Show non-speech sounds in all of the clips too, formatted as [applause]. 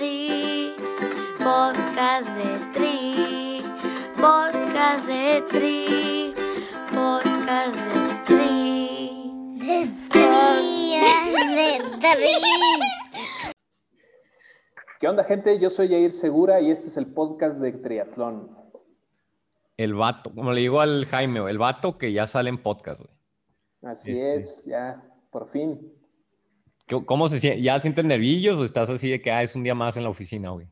Tri, podcast de Tri, podcast de Tri, podcast de Tri. De Tri, de Tri. ¿Qué onda, gente? Yo soy Jair Segura y este es el podcast de Triatlón. El vato, como le digo al Jaime, el vato que ya sale en podcast, güey. Así Este. es, ya, por fin. ¿Qué- ¿Cómo se siente? ¿Ya sientes nervios o estás así de que ah, es un día más en la oficina, güey?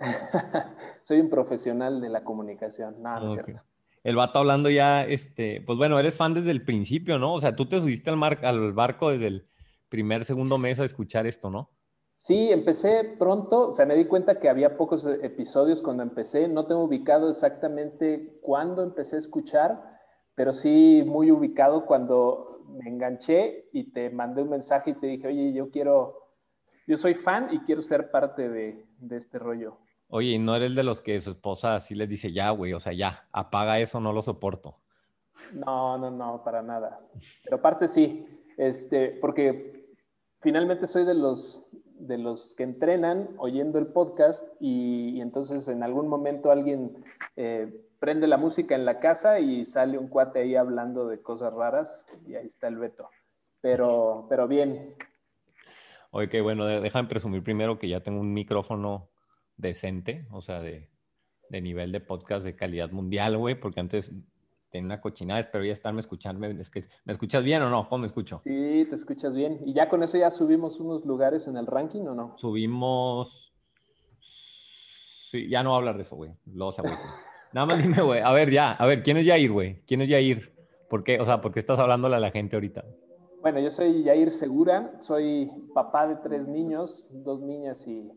[laughs] Soy un profesional de la comunicación. No, no es Ok. cierto. El vato hablando ya, este, pues bueno, eres fan desde el principio, ¿no? O sea, tú te subiste al, mar- al barco desde el primer, segundo mes a escuchar esto, ¿no? Sí, empecé pronto, o sea, me di cuenta que había pocos e- episodios cuando empecé. No tengo ubicado exactamente cuándo empecé a escuchar, pero sí muy ubicado cuando me enganché y te mandé un mensaje y te dije, oye, yo quiero, yo soy fan y quiero ser parte de, de este rollo. Oye, ¿y no eres de los que su esposa así les dice, ya, güey, o sea, ya, apaga eso, no lo soporto? No, no, no, para nada. Pero aparte sí, este, porque finalmente soy de los, de los que entrenan oyendo el podcast y, y entonces en algún momento alguien eh, prende la música en la casa y sale un cuate ahí hablando de cosas raras y ahí está el veto. Pero, pero bien, Oye, que bueno, déjame presumir primero que ya tengo un micrófono decente, o sea, de, de nivel de podcast de calidad mundial, güey, porque antes tenía una cochinada, espero ya estarme escuchando. Es que, ¿Me escuchas bien o no? ¿Cómo me escucho? sí, te escuchas bien. ¿Y ya con eso ya subimos unos lugares en el ranking o no? Subimos... Sí, ya no voy a hablar de eso, güey. Luego se. [laughs] Nada más dime, güey. A ver, ya. A ver, ¿quién es Yair, güey? ¿Quién es Yair? ¿Por qué? O sea, ¿por qué estás hablándole a la gente ahorita? Bueno, yo soy Yair Segura, soy papá de tres niños, dos niñas y,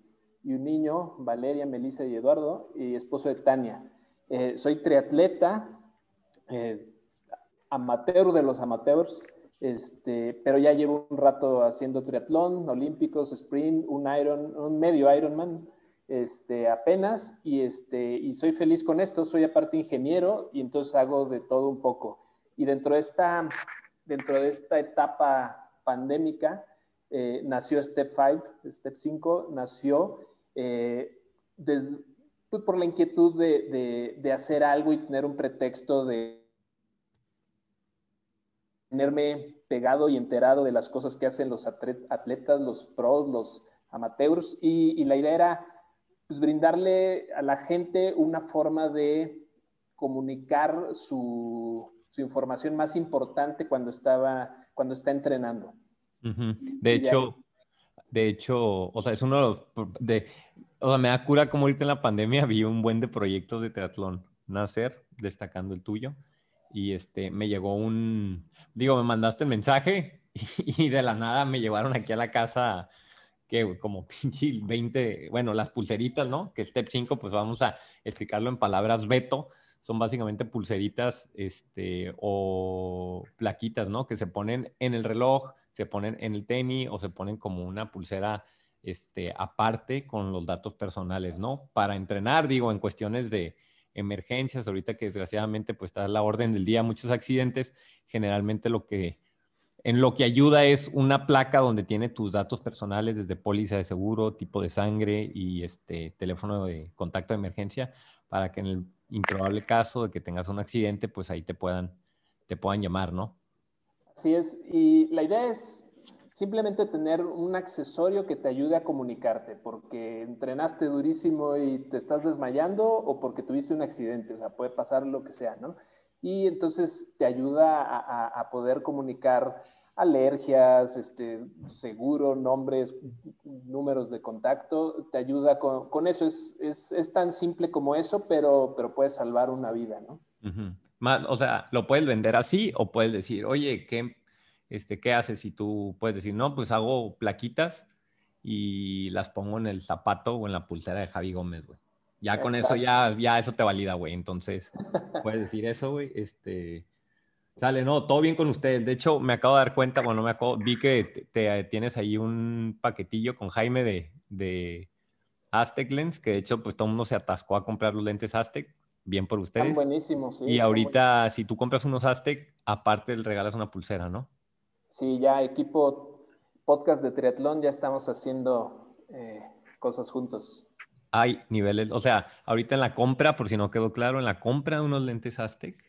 y un niño, Valeria, Melissa y Eduardo, y esposo de Tania. Eh, soy triatleta, eh, amateur de los amateurs, este, pero ya llevo un rato haciendo triatlón, olímpicos, sprint, un Iron, un medio Ironman, este, apenas, y, este, y soy feliz con esto, soy aparte ingeniero y entonces hago de todo un poco. Y dentro de esta dentro de esta etapa pandémica, eh, nació Step 5, Step 5 nació eh, pues, por la inquietud de, de- de hacer algo y tener un pretexto de tenerme pegado y enterado de las cosas que hacen los atletas, los pros, los amateurs, y, y la idea era pues, brindarle a la gente una forma de comunicar su, su información más importante cuando, estaba, cuando está entrenando. De Y ya. hecho, de hecho, o sea, es uno de los, de, o sea, me da cura como ahorita en la pandemia vi un buen de proyectos de triatlón nacer, destacando el tuyo, y este, me llegó un, digo, me mandaste el mensaje [laughs] y, de la nada me llevaron aquí a la casa, que como [laughs] pinche 20, bueno, las pulseritas, ¿no? Que Step 5, pues vamos a explicarlo en palabras Beto, son básicamente pulseritas este, o plaquitas, ¿no? Que se ponen en el reloj, se ponen en el tenis o se ponen como una pulsera este, aparte con los datos personales, ¿no? Para entrenar, digo, en cuestiones de emergencias, ahorita que desgraciadamente pues está la orden del día, muchos accidentes, generalmente lo que en lo que ayuda es una placa donde tiene tus datos personales desde póliza de seguro, tipo de sangre y este teléfono de contacto de emergencia para que en el improbable caso de que tengas un accidente, pues ahí te puedan te puedan llamar, ¿no? Así es, y la idea es simplemente tener un accesorio que te ayude a comunicarte, porque entrenaste durísimo y te estás desmayando o porque tuviste un accidente, o sea, puede pasar lo que sea, ¿no? Y entonces te ayuda a, a- poder comunicar alergias, este, seguro, nombres, números de contacto, te ayuda con, eso, es, es, es tan simple como eso, pero, pero puede salvar una vida, ¿no? Más, o sea, lo puedes vender así o puedes decir, oye, ¿qué, este, ¿qué haces? Y tú puedes decir, no, pues hago plaquitas y las pongo en el zapato o en la pulsera de Javi Gómez, güey. Ya con eso, ya, ya eso te valida, güey. Entonces, puedes decir eso, güey. Este, sale, no, todo bien con ustedes. De hecho, me acabo de dar cuenta, bueno, me acabo, vi que te, te- tienes ahí un paquetillo con Jaime de, de Aztec Lens, que de hecho, pues todo el mundo se atascó a comprar los lentes Aztec. Bien por Están ustedes. buenísimos. sí, Y están ahorita, si tú compras unos Aztec, aparte le regalas una pulsera, ¿no? Sí, ya equipo podcast de triatlón, ya estamos haciendo eh, cosas juntos. Hay niveles, o sea, ahorita en la compra, por si no quedó claro, en la compra de unos lentes Aztec,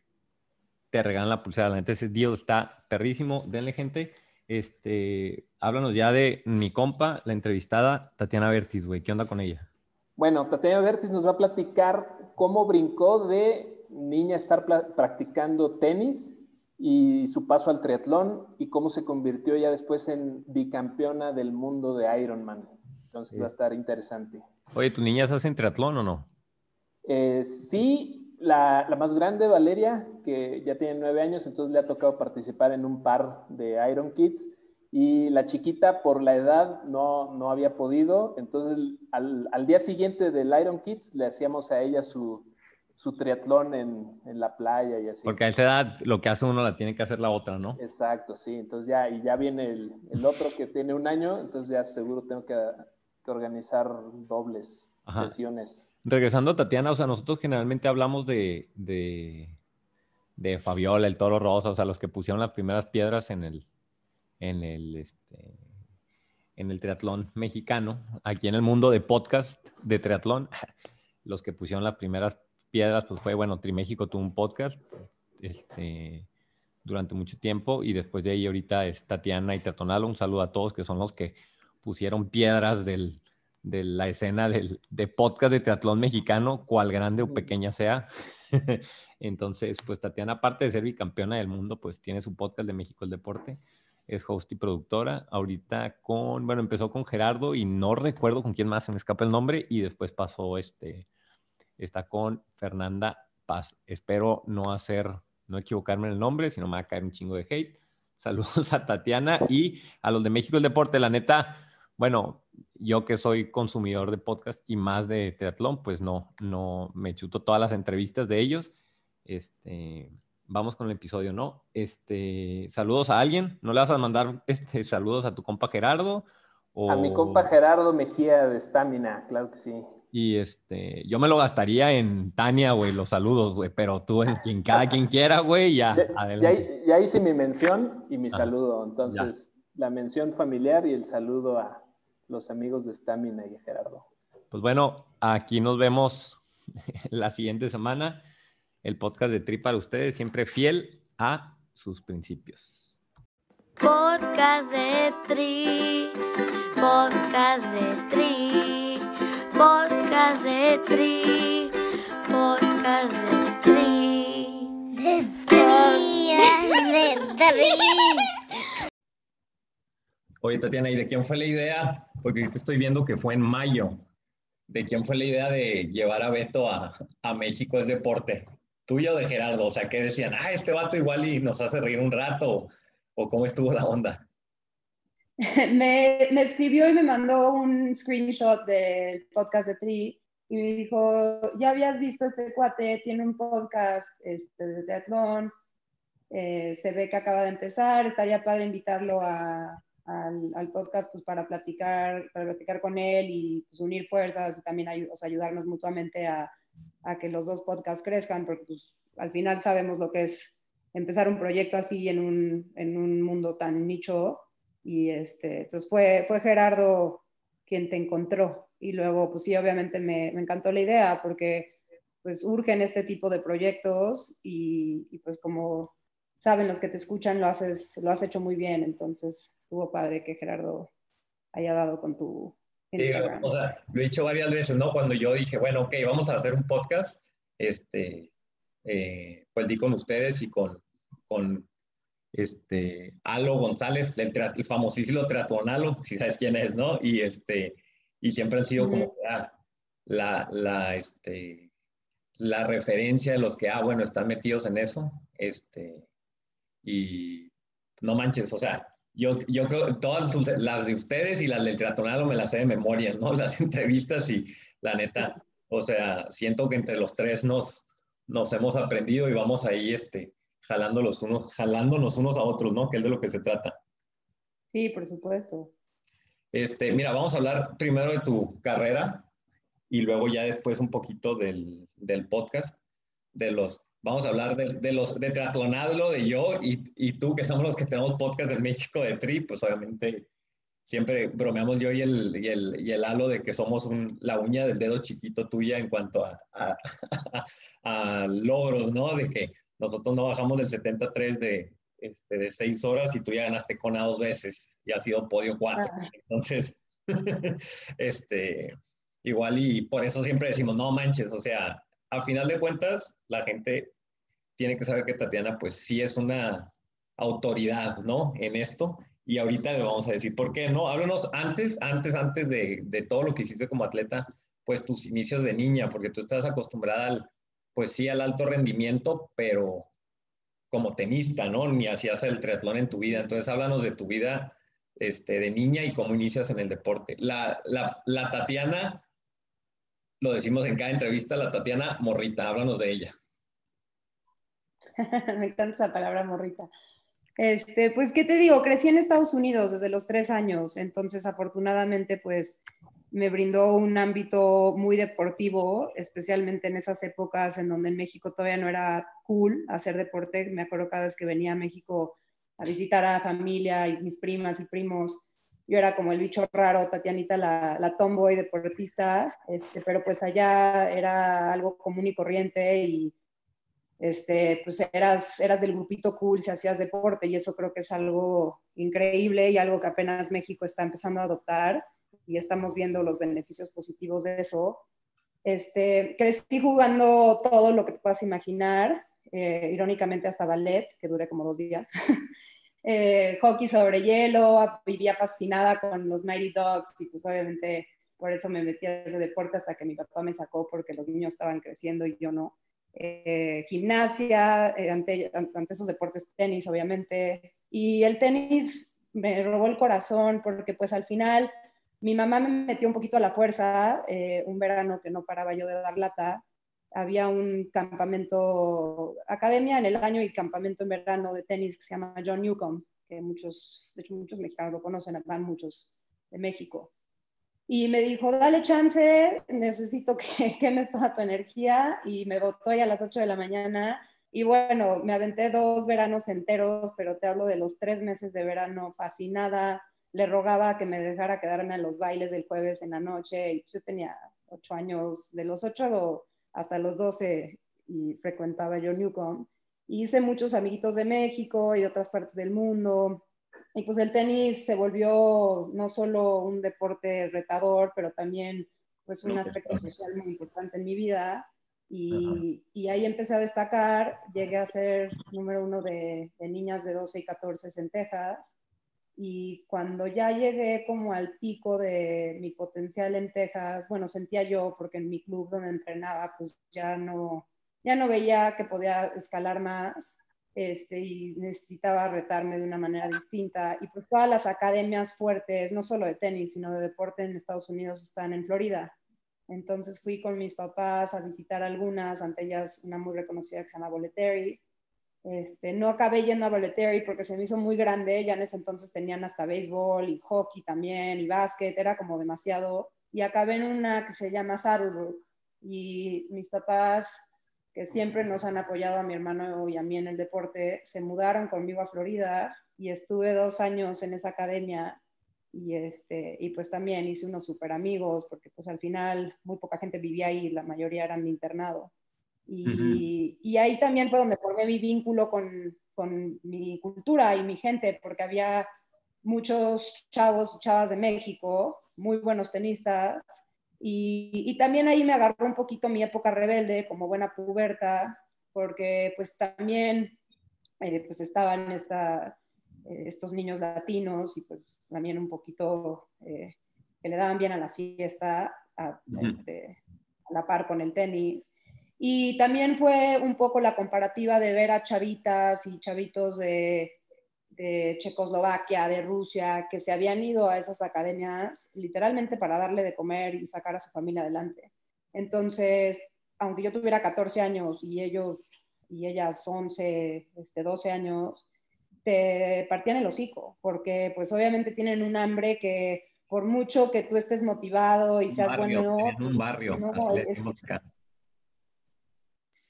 te regalan la pulsera. La neta, ese deal está perrísimo. Denle, gente. Este, háblanos ya de mi compa, la entrevistada Tatiana Bertis, güey. ¿Qué onda con ella? Bueno, Tatiana Bertis nos va a platicar cómo brincó de niña estar practicando tenis y su paso al triatlón y cómo se convirtió ya después en bicampeona del mundo de Ironman. Entonces va a estar interesante. Oye, ¿tus niñas hacen triatlón o no? Eh, sí, la, la, más grande, Valeria, que ya tiene nueve años, entonces le ha tocado participar en un par de Iron Kids. Y la chiquita, por la edad, no, no había podido. Entonces, al, al día siguiente del Iron Kids, le hacíamos a ella su, su triatlón en, en, la playa y así. Porque a esa edad lo que hace uno la tiene que hacer la otra, ¿no? Exacto, sí. Entonces ya, y ya viene el, el otro que tiene un año, entonces ya seguro tengo que, que organizar dobles sesiones. Regresando a Tatiana, o sea, nosotros generalmente hablamos de, de, de Fabiola, el Toro Rosa, o sea, los que pusieron las primeras piedras en el, en el, este, en el triatlón mexicano, aquí en el mundo de podcast de triatlón, [laughs] los que pusieron las primeras piedras, pues fue, bueno, Triméxico tuvo un podcast este, durante mucho tiempo y después de ahí ahorita es Tatiana y Triatonalo. Un saludo a todos que son los que pusieron piedras del, de la escena del, de podcast de triatlón mexicano, cual grande o pequeña sea. [laughs] Entonces, pues Tatiana, aparte de ser bicampeona del mundo, pues tiene su podcast de México el Deporte. Es host y productora. Ahorita con, bueno, empezó con Gerardo y no recuerdo con quién más, se me escapa el nombre. Y después pasó este, está con Fernanda Paz. Espero no hacer, no equivocarme en el nombre, sino me va a caer un chingo de hate. Saludos a Tatiana y a los de México el Deporte. La neta, bueno, yo que soy consumidor de podcast y más de triatlón, pues no, no me chuto todas las entrevistas de ellos. Este, vamos con el episodio, ¿no? Este, saludos a alguien. ¿No le vas a mandar este, saludos a tu compa Gerardo? O... A mi compa Gerardo Mejía de Stamina, claro que sí. Y este, yo me lo gastaría en Tania, güey, los saludos, güey, pero tú en, cada quien [laughs] quiera, güey, ya, ya, adelante. Ya, hice mi mención y mi ah, saludo. Entonces, la mención familiar y el saludo a los amigos de Stamina y Gerardo. Pues bueno, aquí nos vemos [laughs] la siguiente semana. El podcast de Tri para ustedes, siempre fiel a sus principios. Podcast de Tri, podcast de Tri. Podcast de Tri, podcast de Tri. De Tri, de Tri. Oye, Tatiana, ¿y de quién fue la idea? Porque te estoy viendo que fue en mayo. ¿De quién fue la idea de llevar a Beto a, a México es deporte? ¿Tuyo o de Gerardo? O sea, ¿qué decían? Ah, este vato igual y nos hace reír un rato. ¿O cómo estuvo la onda? [laughs] me, me, escribió y me mandó un screenshot del podcast de Tri y me dijo, ya habías visto este cuate, tiene un podcast este, de triatlón, eh, se ve que acaba de empezar, estaría padre invitarlo a, al, al, podcast pues, para, platicar, para platicar con él y pues, unir fuerzas y también ay, o sea, ayudarnos mutuamente a, a, que los dos podcasts crezcan, porque pues, al final sabemos lo que es empezar un proyecto así en un, en un mundo tan nicho y este, entonces fue, fue Gerardo quien te encontró. Y luego, pues sí, obviamente me, me encantó la idea porque pues urgen este tipo de proyectos y, y, pues como saben los que te escuchan, lo, haces, lo has hecho muy bien. Entonces estuvo padre que Gerardo haya dado con tu Instagram. Sí, o sea, lo he dicho varias veces, ¿no? Cuando yo dije, bueno, ok, vamos a hacer un podcast, este, eh, pues di con ustedes y con, con este, Alo González, el, el famosísimo Triatlonalo, [laughs] si sabes quién es, ¿no? Y, este, y siempre han sido como la, la, este, la referencia de los que, ah, bueno, están metidos en eso. Este, y no manches, o sea, yo, yo creo todas las de ustedes y las del Triatlonalo me las sé de memoria, ¿no? [laughs] Las entrevistas y la neta, o sea, siento que entre los tres nos, nos hemos aprendido y vamos ahí, este, jalándolos unos, jalándonos unos a otros, ¿no? Que es de lo que se trata. Sí, por supuesto. Este, mira, vamos a hablar primero de tu carrera y luego ya después un poquito del, del podcast, de los, vamos a hablar de, de los, de Triatlonadlo, de yo y, y, tú, que somos los que tenemos podcast de México de Tri, pues obviamente siempre bromeamos yo y el, y el, y el halo de que somos un, la uña del dedo chiquito tuya en cuanto a, a, [laughs] a, logros, ¿no? De que nosotros no bajamos del 73 de, este, de seis horas y tú ya ganaste con a dos veces y ha sido podio cuatro. Entonces, [laughs] este, igual y por eso siempre decimos, no manches, o sea, a final de cuentas, la gente tiene que saber que Tatiana, pues sí es una autoridad, ¿no? En esto. Y ahorita le vamos a decir por qué, ¿no? Háblanos antes, antes, antes de, todo lo que hiciste como atleta, pues tus inicios de niña, porque tú estás acostumbrada al, pues sí, al alto rendimiento, pero como tenista, ¿no? Ni hacías el triatlón en tu vida. Entonces, háblanos de tu vida este, de niña y cómo inicias en el deporte. La, la, la Tatiana, lo decimos en cada entrevista, la Tatiana Morrita, háblanos de ella. [laughs] Me encanta esa palabra morrita. Este, pues, ¿qué te digo? Crecí en Estados Unidos desde los tres años, entonces afortunadamente, pues, me brindó un ámbito muy deportivo, especialmente en esas épocas en donde en México todavía no era cool hacer deporte. Me acuerdo cada vez que venía a México a visitar a familia y mis primas y primos, yo era como el bicho raro, Tatianita la, la tomboy deportista, este, pero pues allá era algo común y corriente y este, pues eras, eras del grupito cool si hacías deporte y eso creo que es algo increíble y algo que apenas México está empezando a adoptar y estamos viendo los beneficios positivos de eso. Este, crecí jugando todo lo que te puedas imaginar, eh, irónicamente hasta ballet, que duré como dos días. [laughs] eh, hockey sobre hielo, vivía fascinada con los Mighty Dogs y pues obviamente por eso me metí a ese deporte hasta que mi papá me sacó porque los niños estaban creciendo y yo no. Eh, gimnasia, eh, ante, ante esos deportes, tenis obviamente. Y el tenis me robó el corazón porque pues al final mi mamá me metió un poquito a la fuerza, eh, un verano que no paraba yo de dar lata. Había un campamento, academia en el año y campamento en verano de tenis que se llama John Newcomb, que muchos, de hecho muchos mexicanos lo conocen, van muchos de México. Y me dijo, dale chance, necesito que [laughs] quemes toda tu energía. Y me votó a las 8 de la mañana. Y bueno, me aventé dos veranos enteros, pero te hablo de los tres meses de verano fascinada, le rogaba que me dejara quedarme a los bailes del jueves en la noche. Y yo tenía ocho años, de los ocho hasta los doce, y frecuentaba yo Newcomb. Hice muchos amiguitos de México y de otras partes del mundo. Y pues el tenis se volvió no solo un deporte retador, pero también pues un aspecto social muy importante en mi vida. Y, y, ahí empecé a destacar, llegué a ser número uno de, de niñas de 12 y 14 en Texas. Y cuando ya llegué como al pico de mi potencial en Texas, bueno, sentía yo, porque en mi club donde entrenaba, pues ya no, ya no veía que podía escalar más este, y necesitaba retarme de una manera distinta. Y pues todas las academias fuertes, no solo de tenis, sino de deporte en Estados Unidos, están en Florida. Entonces fui con mis papás a visitar algunas, ante ellas una muy reconocida que se llama Bolletary, este, no acabé yendo a Bolletary porque se me hizo muy grande, ya en ese entonces tenían hasta béisbol y hockey también y básquet, era como demasiado. Y acabé en una que se llama Saddlebrook y mis papás, que siempre nos han apoyado a mi hermano y a mí en el deporte, se mudaron conmigo a Florida y estuve dos años en esa academia y, este, y pues también hice unos super amigos porque pues al final muy poca gente vivía ahí, la mayoría eran de internado. Y, y, ahí también fue donde formé mi vínculo con, con, mi cultura y mi gente, porque había muchos chavos, chavas de México, muy buenos tenistas, y, y, también ahí me agarró un poquito mi época rebelde, como buena puberta, porque pues también eh, pues estaban esta, eh, estos niños latinos y pues también un poquito eh, que le daban bien a la fiesta, a, este, a la par con el tenis. Y también fue un poco la comparativa de ver a chavitas y chavitos de, de, Checoslovaquia, de Rusia, que se habían ido a esas academias literalmente para darle de comer y sacar a su familia adelante. Entonces, aunque yo tuviera 14 años y ellos y ellas 11, este, 12 años, te partían el hocico, porque pues obviamente tienen un hambre que por mucho que tú estés motivado y seas bueno... En un barrio, no, es,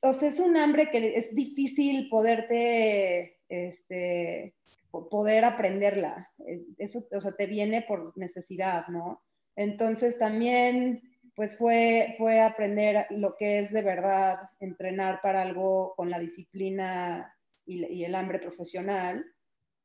o sea, es un hambre que es difícil poderte, este, poder aprenderla. Eh, eso, o sea, te viene por necesidad, ¿no? Entonces también, pues fue, fue aprender lo que es de verdad entrenar para algo con la disciplina y, el hambre profesional.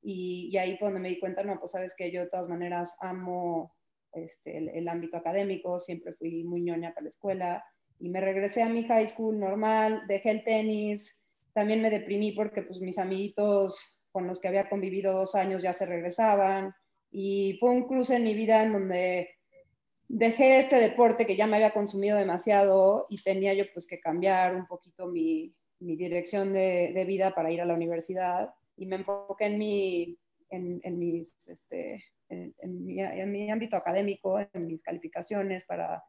Y, ahí fue donde me di cuenta, no, pues sabes que yo de todas maneras amo este, el, ámbito académico, siempre fui muy ñoña para la escuela y me regresé a mi high school normal, dejé el tenis, también me deprimí porque pues mis amiguitos con los que había convivido dos años ya se regresaban y fue un cruce en mi vida en donde dejé este deporte que ya me había consumido demasiado y tenía yo pues que cambiar un poquito mi, mi dirección de, de, vida para ir a la universidad y me enfoqué en mi, en, en mis, este, en, en, mi, en, mi, ámbito académico, en mis calificaciones para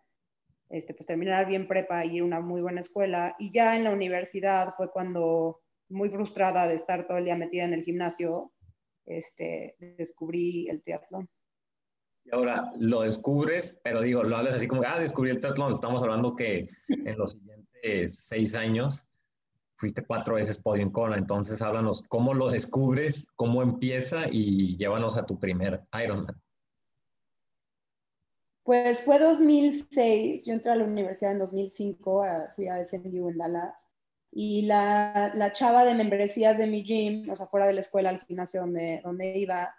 este, pues, terminar bien prepa y ir a una muy buena escuela. Y ya en la universidad fue cuando, muy frustrada de estar todo el día metida en el gimnasio, este, descubrí el triatlón. Y ahora lo descubres, pero digo, lo hablas así como, ah, descubrí el triatlón. Estamos hablando que en los siguientes seis años fuiste cuatro veces podium Kona. Entonces, háblanos cómo lo descubres, cómo empieza y llévanos a tu primer Ironman. Pues fue 2006, yo entré a la universidad en 2005, fui a SMU en Dallas, y la, la, chava de membresías de mi gym, o sea, fuera de la escuela, al gimnasio donde, donde iba,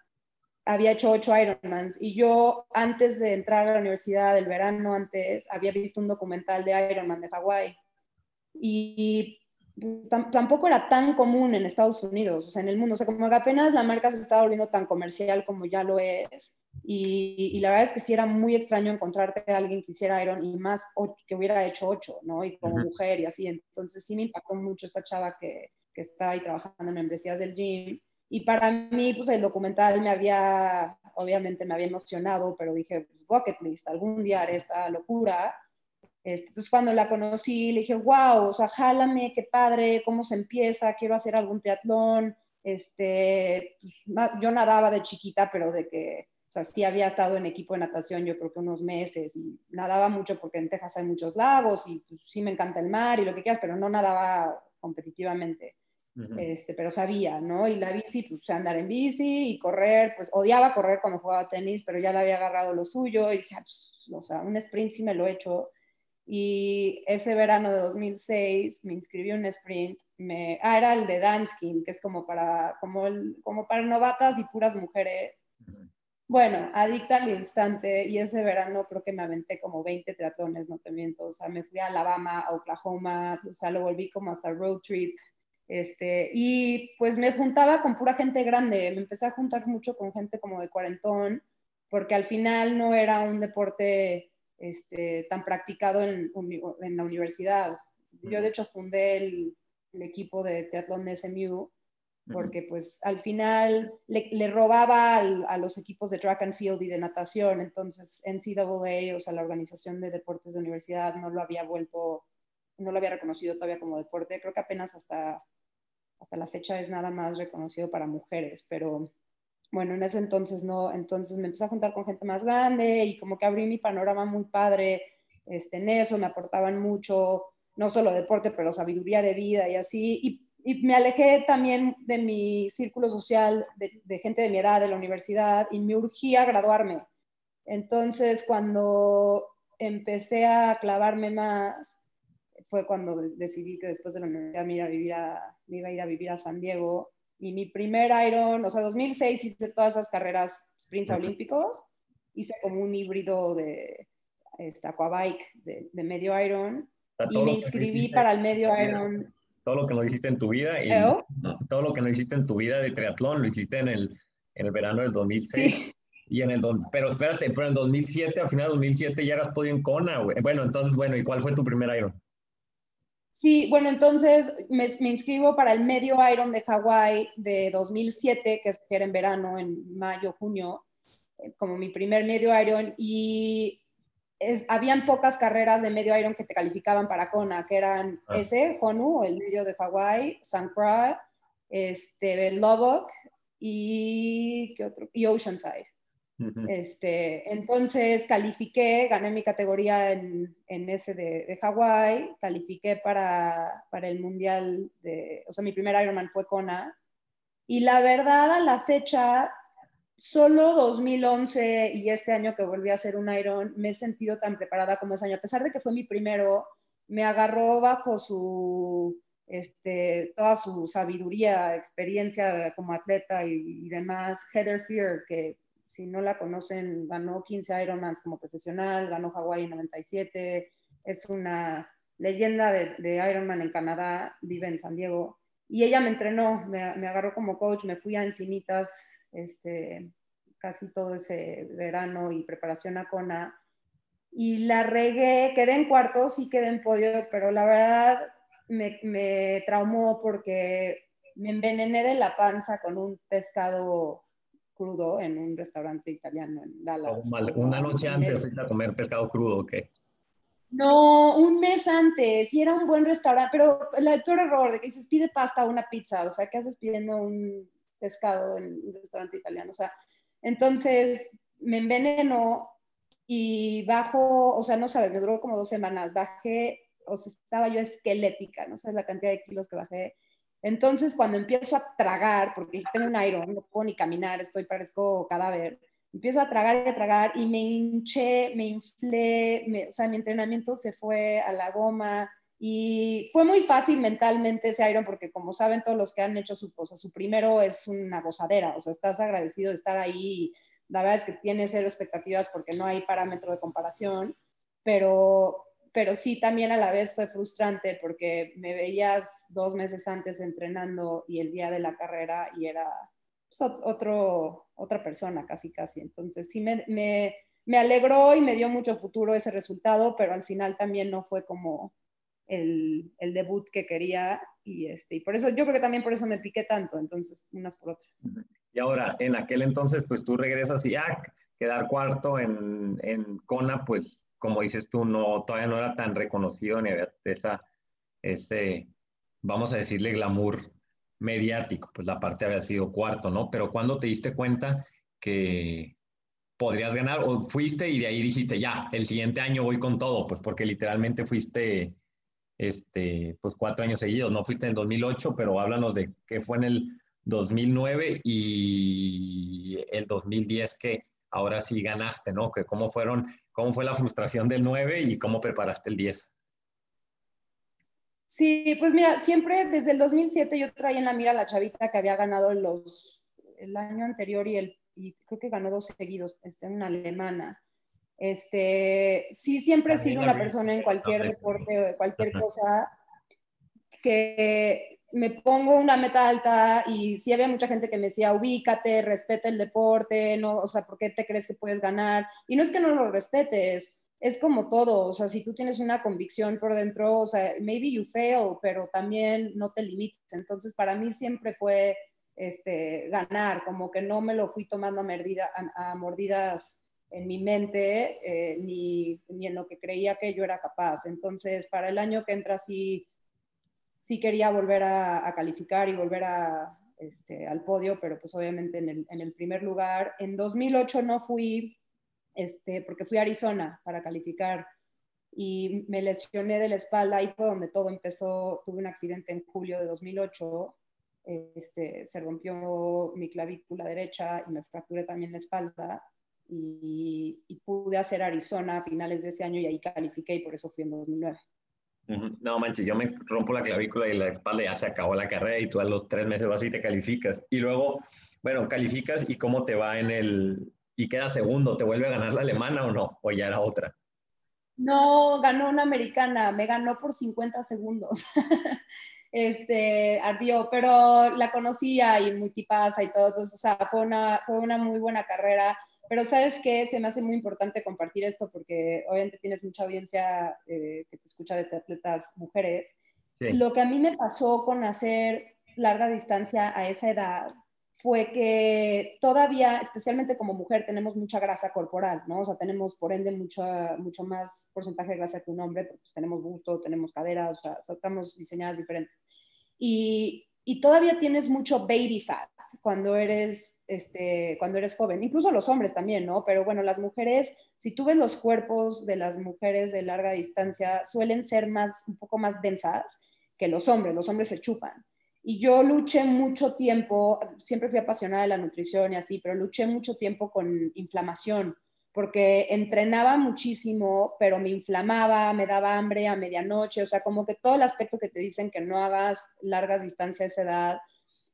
había hecho ocho Ironmans, y yo antes de entrar a la universidad, el verano antes, había visto un documental de Ironman de Hawái, y tampoco era tan común en Estados Unidos, o sea, en el mundo, o sea, como que apenas la marca se estaba volviendo tan comercial como ya lo es, y, la verdad es que sí era muy extraño encontrarte a alguien que hiciera Iron y más que hubiera hecho ocho, ¿no? Y como mujer y así. Entonces sí me impactó mucho esta chava que, que está ahí trabajando en membresías del gym. Y para mí, pues el documental me había, obviamente me había emocionado, pero dije, pues bucket list, algún día haré esta locura. Este, entonces cuando la conocí, le dije, wow, o sea, jálame, qué padre, cómo se empieza, quiero hacer algún triatlón. Este, pues, yo nadaba de chiquita, pero de que o sea, sí había estado en equipo de natación yo creo que unos meses y nadaba mucho porque en Texas hay muchos lagos y pues, sí me encanta el mar y lo que quieras, pero no nadaba competitivamente. este, pero sabía, ¿no? Y la bici, pues andar en bici y correr, pues odiaba correr cuando jugaba tenis, pero ya le había agarrado lo suyo y dije, ah, pues, o sea, un sprint sí me lo he hecho. Y ese verano de 2006 me inscribí en un sprint, me, ah, era el de Danskin, que es como para, como, el, como para novatas y puras mujeres. Bueno, adicta al instante y ese verano creo que me aventé como 20 triatlones, no te miento, o sea, me fui a Alabama, a Oklahoma, o sea, lo volví como hasta road trip, este, y pues me juntaba con pura gente grande, me empecé a juntar mucho con gente como de cuarentón, porque al final no era un deporte este, tan practicado en, en, la universidad. Yo de hecho fundé el, el equipo de triatlón de SMU porque pues al final le, robaba a los equipos de track and field y de natación, entonces NCAA, o sea, la organización de deportes de universidad, no lo había vuelto, no lo había reconocido todavía como deporte, creo que apenas hasta, hasta la fecha es nada más reconocido para mujeres, pero bueno, en ese entonces no, entonces me empecé a juntar con gente más grande y como que abrí mi panorama muy padre este, en eso, me aportaban mucho, no solo deporte, pero sabiduría de vida y así, y y me alejé también de mi círculo social, de, gente de mi edad, de la universidad, y me urgía graduarme. Entonces, cuando empecé a clavarme más, fue cuando decidí que después de la universidad me iba a, vivir a, me iba a ir a vivir a San Diego. Y mi primer Iron, o sea, 2006 hice todas esas carreras sprints olímpicos, hice como un híbrido de este, aquabike de, de medio Iron, y me inscribí para el medio Iron todo lo que no hiciste en tu vida y todo lo que no hiciste en tu vida de triatlón lo hiciste en el, en el verano del 2006. Y en el pero espérate, pero en el 2007, a final de 2007 ya eras podio en Kona, güey. Bueno, entonces, bueno, ¿y cuál fue tu primer Iron? Sí, bueno, entonces me, me inscribo para el medio Iron de Hawái de 2007, que era en verano, en mayo, junio, eh, como mi primer medio Iron. Y habían pocas carreras de medio Iron que te calificaban para Kona, que eran ah. ese, Honu, el medio de Hawái, San Croix, este, Lubbock y, ¿qué otro? y Oceanside. Este, entonces califiqué, gané mi categoría en, en ese de, de Hawái, califiqué para, para, el mundial de, o sea, mi primer Ironman fue Kona, Y la verdad, a la fecha, solo 2011 y este año que volví a hacer un Iron, me he sentido tan preparada como ese año. A pesar de que fue mi primero, me agarró bajo su, este, toda su sabiduría, experiencia como atleta y, demás. Heather Fear, que si no la conocen, ganó 15 Ironmans como profesional, ganó Hawaii 97, es una leyenda de, de Ironman en Canadá, vive en San Diego. Y ella me entrenó, me, me agarró como coach, me fui a Encinitas este, casi todo ese verano y preparación a Kona. Y la regué, quedé en cuartos y quedé en podio, pero la verdad me, me traumó porque me envenené de la panza con un pescado crudo en un restaurante italiano en Dallas. Oh, una noche antes fuiste a comer pescado crudo, ¿o qué? No, un mes antes, y era un buen restaurante, pero el, peor error de que dices pide pasta o una pizza, o sea, ¿qué haces pidiendo un pescado en un restaurante italiano? O sea, entonces me envenenó y bajo, o sea, no sabes, me duró como dos semanas, bajé, o sea, estaba yo esquelética, no sabes la cantidad de kilos que bajé. Entonces, cuando empiezo a tragar, porque tengo un iron, no puedo ni caminar, estoy, parezco cadáver, empiezo a tragar y a tragar y me hinché, me inflé, o sea, mi entrenamiento se fue a la goma y fue muy fácil mentalmente ese Iron porque como saben todos los que han hecho su, cosa, su primero es una gozadera, o sea, estás agradecido de estar ahí, la verdad es que tienes cero expectativas porque no hay parámetro de comparación, pero, pero sí también a la vez fue frustrante porque me veías dos meses antes entrenando y el día de la carrera y era pues, otro, otra persona casi, casi. Entonces sí me, me, me, alegró y me dio mucho futuro ese resultado, pero al final también no fue como el, el debut que quería y, este, y por eso, yo creo que también por eso me piqué tanto, entonces, unas por otras. Y ahora, en aquel entonces, pues tú regresas y ah, quedar cuarto en, en Kona, pues como dices tú, no, todavía no era tan reconocido ni esa, ese, vamos a decirle, glamour mediático, pues la parte había sido cuarto, ¿no? Pero cuando te diste cuenta que podrías ganar o fuiste y de ahí dijiste, ya, el siguiente año voy con todo, pues porque literalmente fuiste, este, pues cuatro años seguidos, no fuiste en el 2008, pero háblanos de qué fue en el 2009 y el 2010 que ahora sí ganaste, ¿no? Que cómo fueron, cómo fue la frustración del 9 y cómo preparaste el 10. Sí, pues mira, siempre desde el 2007 yo traía en la mira a la chavita que había ganado los, el año anterior y, el, y creo que ganó dos seguidos, este, una alemana. Este, sí, siempre he sido una persona en cualquier deporte o cualquier cosa que me pongo una meta alta y sí había mucha gente que me decía, ubícate, respeta el deporte, no, o sea, ¿por qué te crees que puedes ganar? Y no es que no lo respetes, es como todo, o sea, si tú tienes una convicción por dentro, o sea, maybe you fail, pero también no te limites. Entonces, para mí siempre fue este, ganar, como que no me lo fui tomando a, mordidas en mi mente, eh, ni, ni, en lo que creía que yo era capaz. Entonces, para el año que entra, sí, sí quería volver a, a calificar y volver a, este, al podio, pero pues obviamente en el, en el primer lugar. En 2008 no fui este, porque fui a Arizona para calificar y me lesioné de la espalda, y fue donde todo empezó, tuve un accidente en julio de 2008, este, se rompió mi clavícula derecha y me fracturé también la espalda y, pude hacer Arizona a finales de ese año y ahí califiqué y por eso fui en 2009. No manches, yo me rompo la clavícula y la espalda ya se acabó la carrera y tú a los tres meses vas y te calificas. Y luego, bueno, calificas y cómo te va en el, y queda segundo, ¿te vuelve a ganar la alemana o no? ¿O ya era otra? No, ganó una americana, me ganó por 50 segundos. [laughs] este, ardió, pero la conocía y muy tipaza y todo, entonces, o sea, fue una, fue una muy buena carrera. Pero sabes que se me hace muy importante compartir esto porque obviamente tienes mucha audiencia eh, que te escucha de atletas mujeres. Lo que a mí me pasó con hacer larga distancia a esa edad fue que todavía, especialmente como mujer, tenemos mucha grasa corporal, ¿no? O sea, tenemos por ende mucho, mucho más porcentaje de grasa que un hombre, porque tenemos gusto, tenemos caderas, o sea, estamos diseñadas diferentes. Y, y, todavía tienes mucho baby fat cuando eres, este, cuando eres joven, incluso los hombres también, ¿no? Pero bueno, las mujeres, si tú ves los cuerpos de las mujeres de larga distancia, suelen ser más, un poco más densas que los hombres, los hombres se chupan. Y yo luché mucho tiempo, siempre fui apasionada de la nutrición y así, pero luché mucho tiempo con inflamación, porque entrenaba muchísimo, pero me inflamaba, me daba hambre a medianoche, o sea, como que todo el aspecto que te dicen que no hagas largas distancias a esa edad,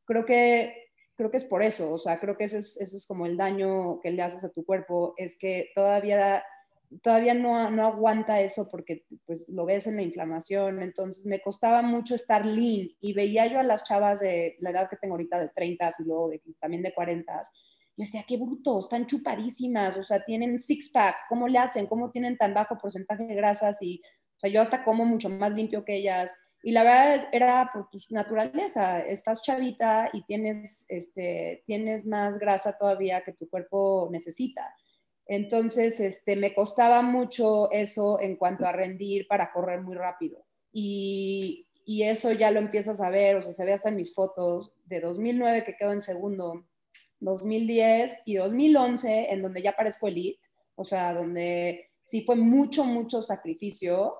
creo que, creo que es por eso, o sea, creo que ese es, ese es como el daño que le haces a tu cuerpo, es que todavía todavía no, no, aguanta eso porque pues lo ves en la inflamación, entonces me costaba mucho estar lean y veía yo a las chavas de la edad que tengo ahorita de 30 y luego de, también de 40, y decía, qué brutos, están chupadísimas, o sea, tienen six pack, ¿cómo le hacen? ¿Cómo tienen tan bajo porcentaje de grasas? Y, o sea, yo hasta como mucho más limpio que ellas. Y la verdad era por tu naturaleza, estás chavita y tienes, este, tienes más grasa todavía que tu cuerpo necesita. Entonces, este, me costaba mucho eso en cuanto a rendir para correr muy rápido. Y, y, eso ya lo empiezas a ver, o sea, se ve hasta en mis fotos de 2009 que quedó en segundo, 2010 y 2011 en donde ya parezco elite, o sea, donde sí fue mucho, mucho sacrificio,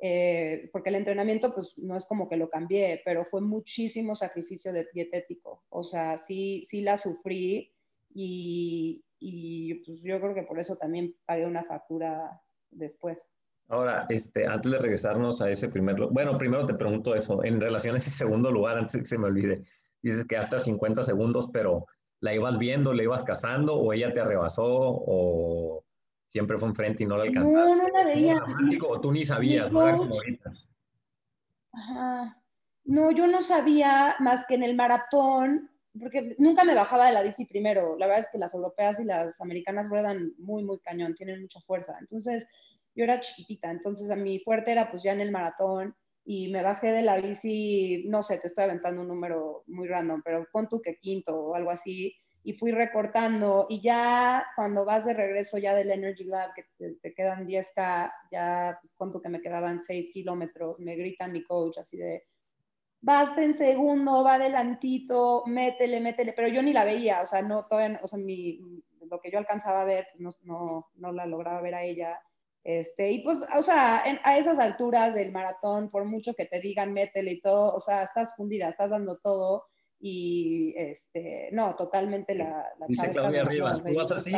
eh, porque el entrenamiento pues no es como que lo cambié, pero fue muchísimo sacrificio de, dietético, o sea, sí, sí la sufrí y, y pues yo creo que por eso también pagué una factura después. Ahora, este, antes de regresarnos a ese primer, bueno, primero te pregunto eso, en relación a ese segundo lugar, antes de que se me olvide, dices que hasta 50 segundos, pero ¿la ibas viendo, la ibas cazando o ella te arrebasó o siempre fue enfrente y no la alcanzaste? No, no la veía. ¿O tú ni sabías, no era como ahorita? Ajá. No, yo no sabía más que en el maratón porque nunca me bajaba de la bici primero. La verdad es que las europeas y las americanas ruedan muy, muy cañón, tienen mucha fuerza. Entonces, yo era chiquitita, entonces a mi fuerte era pues ya en el maratón y me bajé de la bici, no sé, te estoy aventando un número muy random, pero pon tú que quinto o algo así, y fui recortando y ya cuando vas de regreso ya del Energy Lab, que te, te quedan 10K, ya pon tú que me quedaban 6 kilómetros, me grita mi coach así de, vas en segundo, va adelantito, métele, métele, pero yo ni la veía, o sea, no, todavía, o sea, mi, lo que yo alcanzaba a ver, no, no, no la lograba ver a ella. Este, y pues, o sea, a esas alturas del maratón, por mucho que te digan métele y todo, o sea, estás fundida, estás dando todo y, este, no, totalmente la... la dice Claudia Rivas, tú vas así.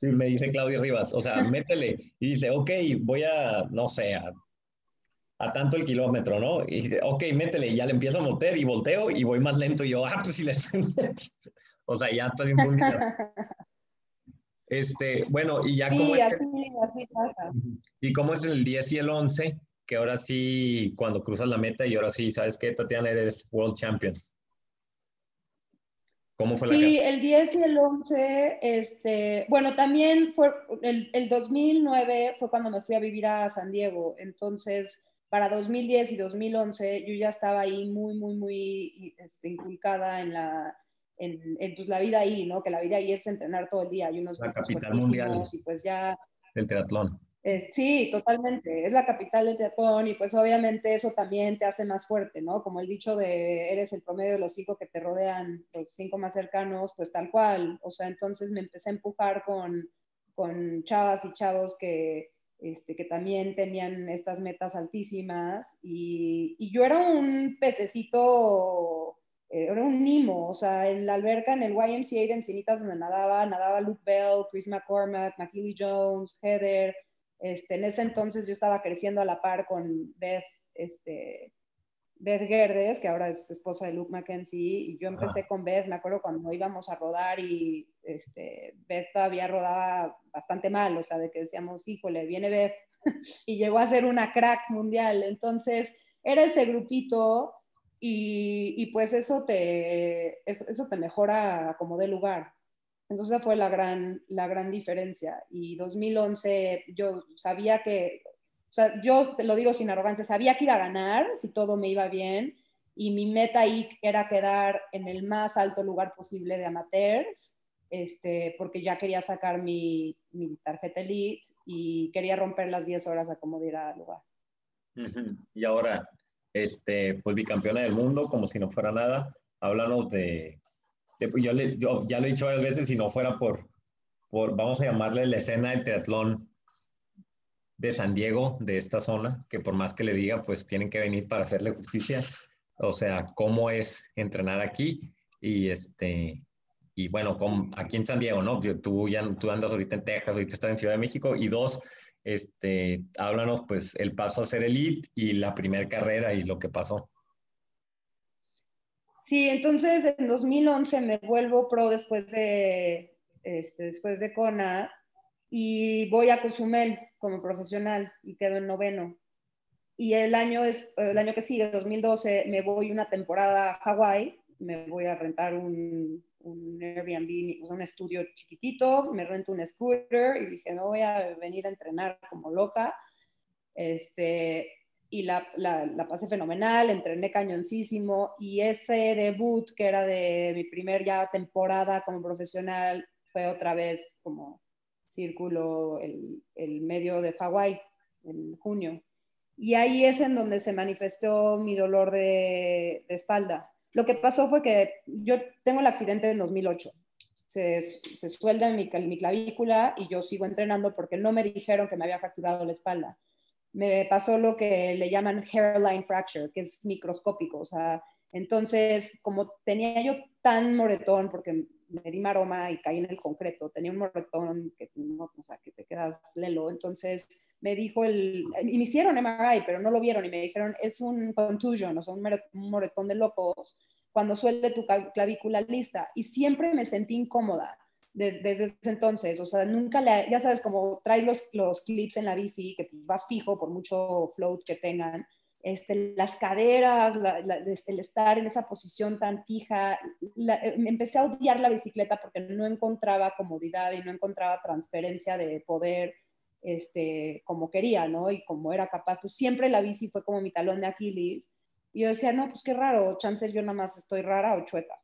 me dice Claudia Rivas, o sea, métele y dice, ok, voy a, no sé, a a tanto el kilómetro, ¿no? Y dice, ok, métele, y ya le empiezo a meter y volteo y voy más lento. Y yo, ah, pues si le estoy [laughs] O sea, ya estoy fundido. [laughs] Este, bueno, y ya sí, como... Así, así pasa. Y cómo es el 10 y el 11, que ahora sí, cuando cruzas la meta y ahora sí, ¿sabes qué, Tatiana? Eres World Champion. ¿Cómo fue sí, la Sí, el 10 y el 11, este, bueno, también fue, el, el 2009 fue cuando me fui a vivir a San Diego, entonces para 2010 y 2011 yo ya estaba ahí muy, muy, muy este, inculcada en la, en, pues, la vida ahí, ¿no? Que la vida ahí es entrenar todo el día. Hay unos la capital mundial y pues ya... El triatlón. Eh, sí, totalmente. Es la capital del triatlón y pues obviamente eso también te hace más fuerte, ¿no? Como el dicho de eres el promedio de los cinco que te rodean, los cinco más cercanos, pues tal cual. O sea, entonces me empecé a empujar con, con chavas y chavos que, este, que también tenían estas metas altísimas y, y yo era un pececito, era un mimo, o sea, en la alberca, en el YMCA de Encinitas donde nadaba, nadaba Luke Bell, Chris McCormack, McKinley Jones, Heather, este, en ese entonces yo estaba creciendo a la par con Beth, este, Beth Gerdes, que ahora es esposa de Luke Mackenzie, y yo empecé con Beth, me acuerdo cuando íbamos a rodar y este, Beth todavía rodaba bastante mal, o sea, de que decíamos, híjole, viene Beth, [laughs] y llegó a ser una crack mundial. Entonces, era ese grupito y, pues eso te, eso, te mejora como de lugar. Entonces fue la gran, la gran diferencia. Y 2011 yo sabía que, o sea, yo te lo digo sin arrogancia, sabía que iba a ganar si todo me iba bien y mi meta ahí era quedar en el más alto lugar posible de amateurs, este, porque ya quería sacar mi, mi tarjeta elite y quería romper las 10 horas a como diera lugar. Y ahora, este, pues bicampeona del mundo, como si no fuera nada. Háblanos de, de yo, le, yo, ya lo he dicho varias veces, si no fuera por, por, vamos a llamarle la escena del triatlón de San Diego, de esta zona, que por más que le diga, pues tienen que venir para hacerle justicia. o sea, cómo es entrenar aquí y este, y bueno, con, aquí en San Diego, ¿no? Tú ya tú andas ahorita en Texas, ahorita estás en Ciudad de México y dos, este, háblanos pues el paso a ser elite y la primera carrera y lo que pasó. Sí, entonces en 2011 me vuelvo pro después de, este, después de Kona y voy a Cozumel como profesional y quedo en noveno. Y el año, es, el año que sigue, 2012, me voy una temporada a Hawái, me voy a rentar un, un Airbnb, un estudio chiquitito, me rento un scooter y dije, no voy a venir a entrenar como loca. Este, y la, la, la, pasé fenomenal, entrené cañoncísimo y ese debut que era de mi primer ya temporada como profesional fue otra vez como círculo el, el medio de Hawái en junio. Y ahí es en donde se manifestó mi dolor de, de espalda. Lo que pasó fue que yo tengo el accidente en 2008. Se, se suelda mi, mi clavícula y yo sigo entrenando porque no me dijeron que me había fracturado la espalda me pasó lo que le llaman hairline fracture, que es microscópico. O sea, entonces, como tenía yo tan moretón, porque me di maroma y caí en el concreto, tenía un moretón que, no, o sea, que te quedas lelo, entonces me dijo el, y me hicieron MRI, pero no lo vieron y me dijeron, es un contusion, o sea, un moretón de locos, cuando suelte tu clavícula lista. Y siempre me sentí incómoda desde, ese entonces. O sea, nunca le, ya sabes, como traes los, los clips en la bici, que pues, vas fijo por mucho float que tengan, este, las caderas, este, el estar en esa posición tan fija. Eh, me empecé a odiar la bicicleta porque no encontraba comodidad y no encontraba transferencia de poder este, como quería, ¿no? Y como era capaz. Pues siempre la bici fue como mi talón de Aquiles. Y yo decía, no, pues qué raro, chances yo nada más estoy rara o chueca.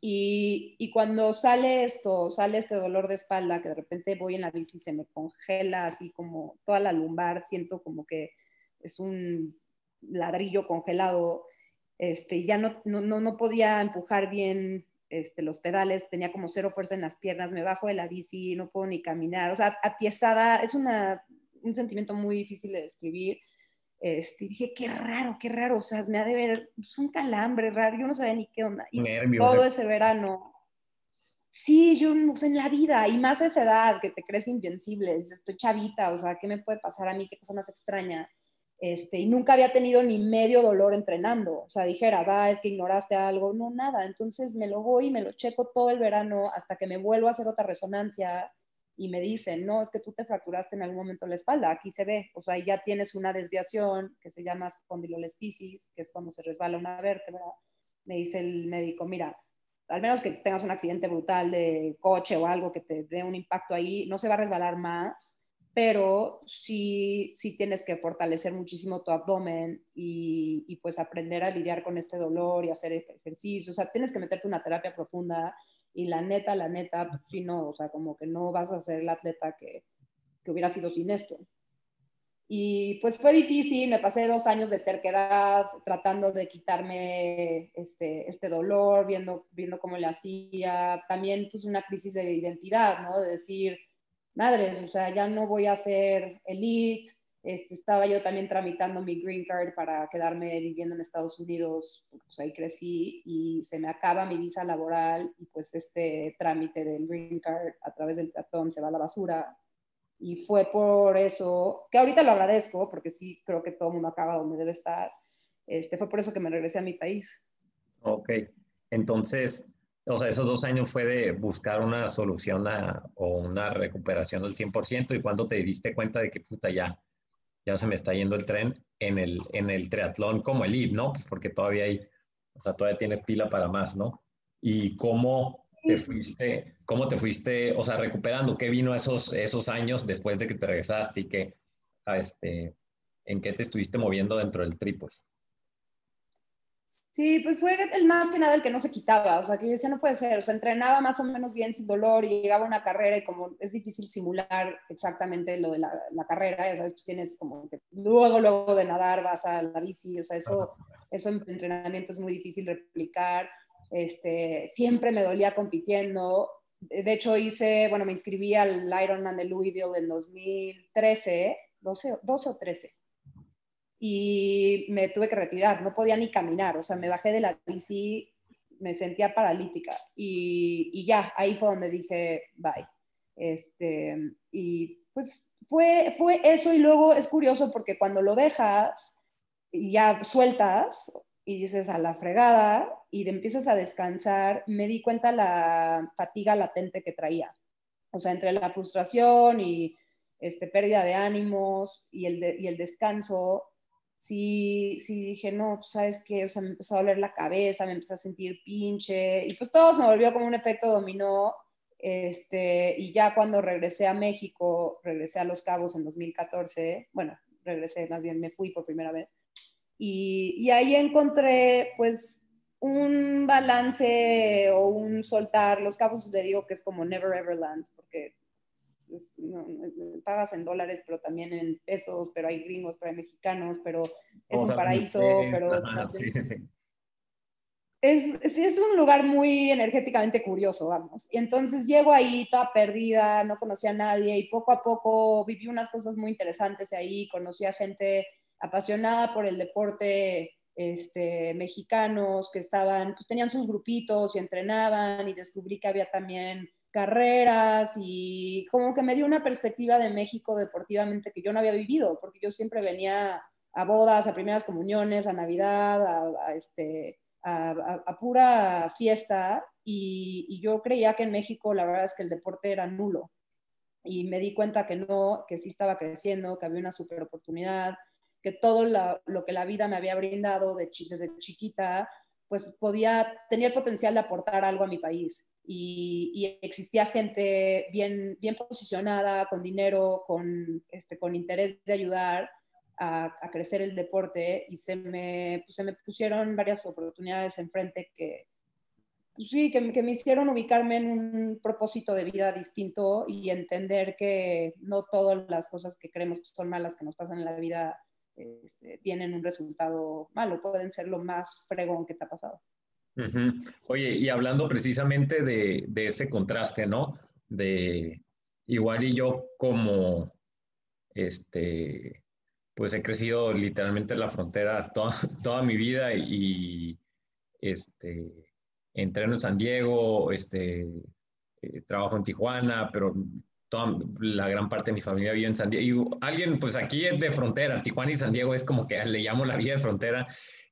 Y, cuando sale esto, sale este dolor de espalda, que de repente voy en la bici y se me congela así como toda la lumbar, siento como que es un ladrillo congelado, este, ya no, no, no podía empujar bien este, los pedales, tenía como cero fuerza en las piernas, me bajo de la bici, no puedo ni caminar, o sea, atiesada, es una, un sentimiento muy difícil de describir este, dije, qué raro, qué raro, o sea, me ha de ver pues, un calambre raro, yo no sabía ni qué onda. Y todo ese verano, sí, yo no sé, en la vida, y más a esa edad, que te crees invencible, estoy chavita, o sea, ¿qué me puede pasar a mí? ¿Qué cosa más extraña? Este, y nunca había tenido ni medio dolor entrenando, o sea, dijeras, ah, es que ignoraste algo, no, nada, entonces me lo voy y me lo checo todo el verano hasta que me vuelvo a hacer otra resonancia y me dicen, no, es que tú te fracturaste en algún momento la espalda, aquí se ve, o sea, ya tienes una desviación que se llama espondilolestisis, que es cuando se resbala una vértebra, me dice el médico, mira, al menos que tengas un accidente brutal de coche o algo que te dé un impacto ahí, no se va a resbalar más, pero sí, sí tienes que fortalecer muchísimo tu abdomen y, y pues aprender a lidiar con este dolor y hacer ejercicio, o sea, tienes que meterte una terapia profunda y la neta, la neta, pues sí, no, o sea, como que no vas a ser el atleta que, que hubiera sido sin esto. Y pues fue difícil, me pasé dos años de terquedad tratando de quitarme este, este dolor, viendo, viendo cómo le hacía. También pues una crisis de identidad, ¿no? De decir, madres, o sea, ya no voy a ser elite, este, estaba yo también tramitando mi green card para quedarme viviendo en Estados Unidos, pues ahí crecí y se me acaba mi visa laboral y pues este trámite del green card a través del tratón se va a la basura. Y fue por eso, que ahorita lo agradezco, porque sí creo que todo el mundo acaba donde debe estar, este, fue por eso que me regresé a mi país. Ok, entonces, o sea, esos dos años fue de buscar una solución o una recuperación del 100% y cuando te diste cuenta de que puta ya, ya se me está yendo el tren en el, en el triatlón como elite, ¿no? Pues porque todavía hay, o sea, todavía tienes pila para más, ¿no? Y cómo te fuiste, cómo te fuiste, o sea, recuperando, ¿qué vino esos, esos años después de que te regresaste y qué, este, en qué te estuviste moviendo dentro del tri, pues? Sí, pues fue el más que nada el que no se quitaba, o sea, que yo decía, no puede ser, o sea, entrenaba más o menos bien sin dolor y llegaba a una carrera y como es difícil simular exactamente lo de la, carrera, ya sabes, pues tienes como que luego, luego de nadar vas a la bici, o sea, eso, eso en entrenamiento es muy difícil replicar, este, siempre me dolía compitiendo, de hecho hice, bueno, me inscribí al Ironman de Louisville en 2013, 12, 12 o 13, y me tuve que retirar, no podía ni caminar, o sea, me bajé de la bici, me sentía paralítica y, y ya, ahí fue donde dije, bye. Este, y pues fue, fue eso y luego es curioso porque cuando lo dejas y ya sueltas y dices a la fregada y te empiezas a descansar, me di cuenta la fatiga latente que traía. O sea, entre la frustración y este, pérdida de ánimos y el, y el descanso, sí, sí dije, no, pues sabes qué, o sea, me empezó a doler la cabeza, me empecé a sentir pinche, y pues todo se volvió como un efecto dominó, este, y ya cuando regresé a México, regresé a Los Cabos en 2014, bueno, regresé, más bien me fui por primera vez, y, y ahí encontré, pues, un balance o un soltar, Los Cabos le digo que es como Never Ever Land, porque pagas en dólares, pero también en pesos, pero hay gringos, pero hay mexicanos, pero es un paraíso, pero... Es, es, un lugar muy energéticamente curioso, vamos. Y entonces llego ahí toda perdida, no conocía a nadie y poco a poco viví unas cosas muy interesantes ahí, conocí a gente apasionada por el deporte este, mexicanos que estaban, pues tenían sus grupitos y entrenaban y descubrí que había también carreras y como que me dio una perspectiva de México deportivamente que yo no había vivido, porque yo siempre venía a bodas, a primeras comuniones, a Navidad, a, este, a, pura fiesta y, yo creía que en México la verdad es que el deporte era nulo. Y me di cuenta que no, que sí estaba creciendo, que había una super oportunidad, que todo lo que la vida me había brindado de, desde chiquita, pues podía, tenía el potencial de aportar algo a mi país y, existía gente bien, bien posicionada, con dinero, con, este, con interés de ayudar a, crecer el deporte y se me, pues, se me pusieron varias oportunidades enfrente que, pues sí, que, que, me hicieron ubicarme en un propósito de vida distinto y entender que no todas las cosas que creemos que son malas que nos pasan en la vida este, tienen un resultado malo, pueden ser lo más fregón que te ha pasado. Oye, y hablando precisamente de, ese contraste, ¿no? De igual y yo como, este, pues he crecido literalmente en la frontera toda, [laughs] toda mi vida y, este, entreno en San Diego, este, eh, trabajo en Tijuana, pero toda la gran parte de mi familia vive en San Diego. Y alguien, pues aquí es de frontera, Tijuana y San Diego es como que le llamo la vida de frontera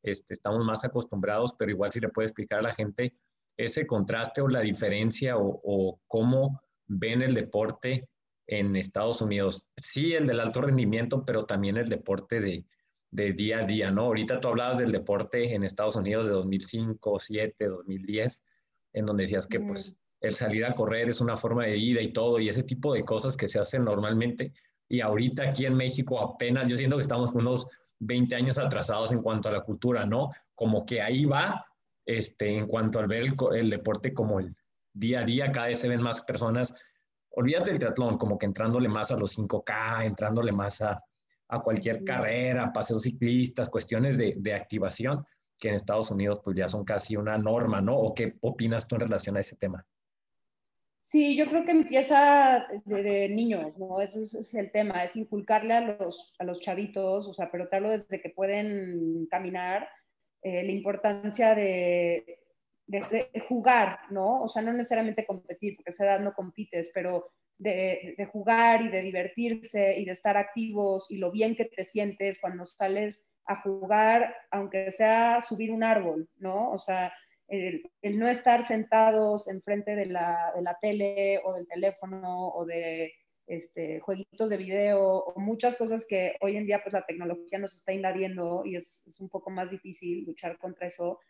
este, estamos más acostumbrados, pero igual si le puede explicar a la gente ese contraste o la diferencia o, cómo ven el deporte en Estados Unidos. Sí, el del alto rendimiento, pero también el deporte de, de día a día, ¿no? Ahorita tú hablabas del deporte en Estados Unidos de 2005, 2007, 2010, en donde decías que pues el salir a correr es una forma de vida y todo, y ese tipo de cosas que se hacen normalmente. Y ahorita aquí en México apenas, yo siento que estamos unos 20 años atrasados en cuanto a la cultura, ¿no? Como que ahí va, este, en cuanto al ver el, deporte como el día a día, cada vez se ven más personas, olvídate del triatlón, como que entrándole más a los 5K, entrándole más a, a cualquier carrera, paseos ciclistas, cuestiones de, de, activación, que en Estados Unidos pues ya son casi una norma, ¿no? ¿O qué opinas tú en relación a ese tema? Sí, yo creo que empieza de, niños, ¿no? Ese es, el tema, es inculcarle a los, a los chavitos, o sea, pero hablo desde que pueden caminar, eh, la importancia de, de, jugar, ¿no? O sea, no necesariamente competir, porque a esa edad no compites, pero de, de, jugar y de divertirse y de estar activos y lo bien que te sientes cuando sales a jugar, aunque sea subir un árbol, ¿no? O sea, el, no estar sentados enfrente de la, de la tele o del teléfono o de este, jueguitos de video o muchas cosas que hoy en día pues la tecnología nos está invadiendo y es, un poco más difícil luchar contra eso.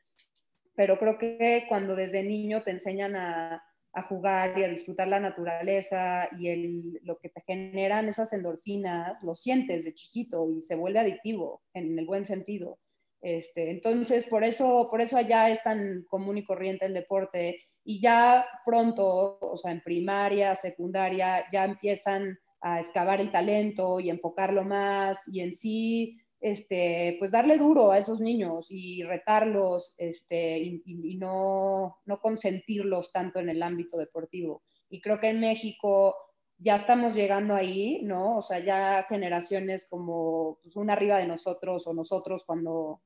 Pero creo que cuando desde niño te enseñan a, a jugar y a disfrutar la naturaleza y el, lo que te generan esas endorfinas, lo sientes de chiquito y se vuelve adictivo en el buen sentido. Este, entonces, por eso, por eso allá es tan común y corriente el deporte y ya pronto, o sea, en primaria, secundaria, ya empiezan a excavar el talento y enfocarlo más y en sí, este, pues darle duro a esos niños y retarlos este, y, no, no consentirlos tanto en el ámbito deportivo. Y creo que en México ya estamos llegando ahí, ¿no? O sea, ya generaciones como pues, una arriba de nosotros o nosotros cuando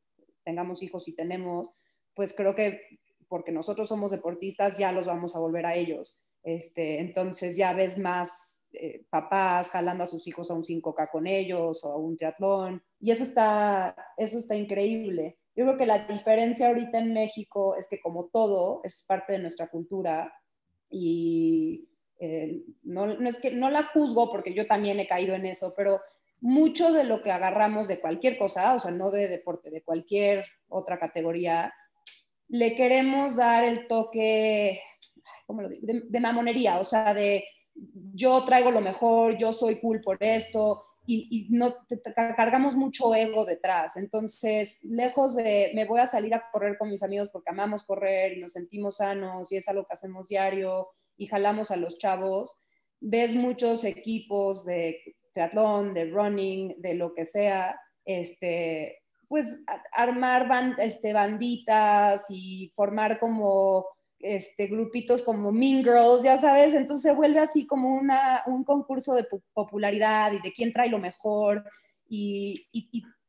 tengamos hijos y tenemos, pues creo que porque nosotros somos deportistas ya los vamos a volver a ellos. Este, entonces ya ves más eh, papás jalando a sus hijos a un 5K con ellos o a un triatlón. Y eso está, eso está increíble. Yo creo que la diferencia ahorita en México es que como todo es parte de nuestra cultura y eh, no, no, es que no la juzgo porque yo también he caído en eso, pero mucho de lo que agarramos de cualquier cosa, o sea, no de deporte, de cualquier otra categoría, le queremos dar el toque, ¿cómo lo digo? De, mamonería, o sea, de yo traigo lo mejor, yo soy cool por esto, y, no cargamos mucho ego detrás. Entonces, lejos de me voy a salir a correr con mis amigos porque amamos correr y nos sentimos sanos y es algo que hacemos diario y jalamos a los chavos, ves muchos equipos de triatlón, de running, de lo que sea, este, pues armar este, banditas y formar como este, grupitos como Mean Girls, ya sabes, entonces se vuelve así como una, un concurso de popularidad y de quién trae lo mejor. Y,